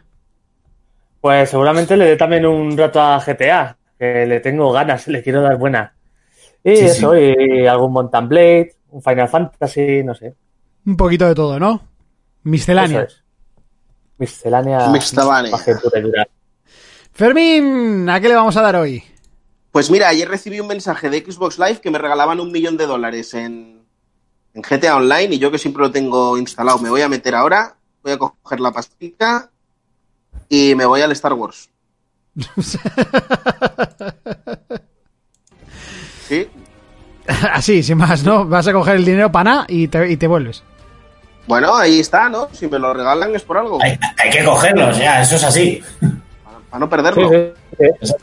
Pues seguramente le dé también un rato a GTA, que le tengo ganas, le quiero dar buena. Y Sí, eso, y algún Mountain Blade, un Final Fantasy, no sé. Un poquito de todo, ¿no? Miscelánea. Es. Miscelánea. Fermín, ¿a qué le vamos a dar hoy? Pues mira, ayer recibí un mensaje de Xbox Live que me regalaban un millón de dólares en, en GTA Online y yo que siempre lo tengo instalado, me voy a meter ahora, voy a coger la pastita y me voy al Star Wars. Sí, Así, sin más, ¿no? Vas a coger el dinero para nada y te, y te vuelves. bueno, ahí está, ¿no? Si me lo regalan es por algo, Hay, hay que cogerlos, ya, eso es así. para, para no Sí, perderlo. sí, sí.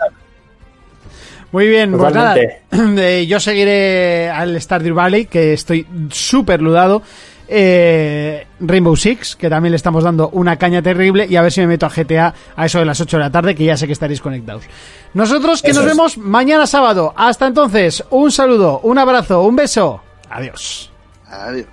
Muy bien, pues nada, eh, yo seguiré al Stardew Valley, que estoy súper ludado. eh, Rainbow Six, que también le estamos dando una caña terrible, y a ver si me meto a GTA a eso de las 8 de la tarde, que ya sé que estaréis conectados. Nosotros que Eso nos es. vemos mañana sábado. Hasta entonces, un saludo, un abrazo, un beso. Adiós. Adiós.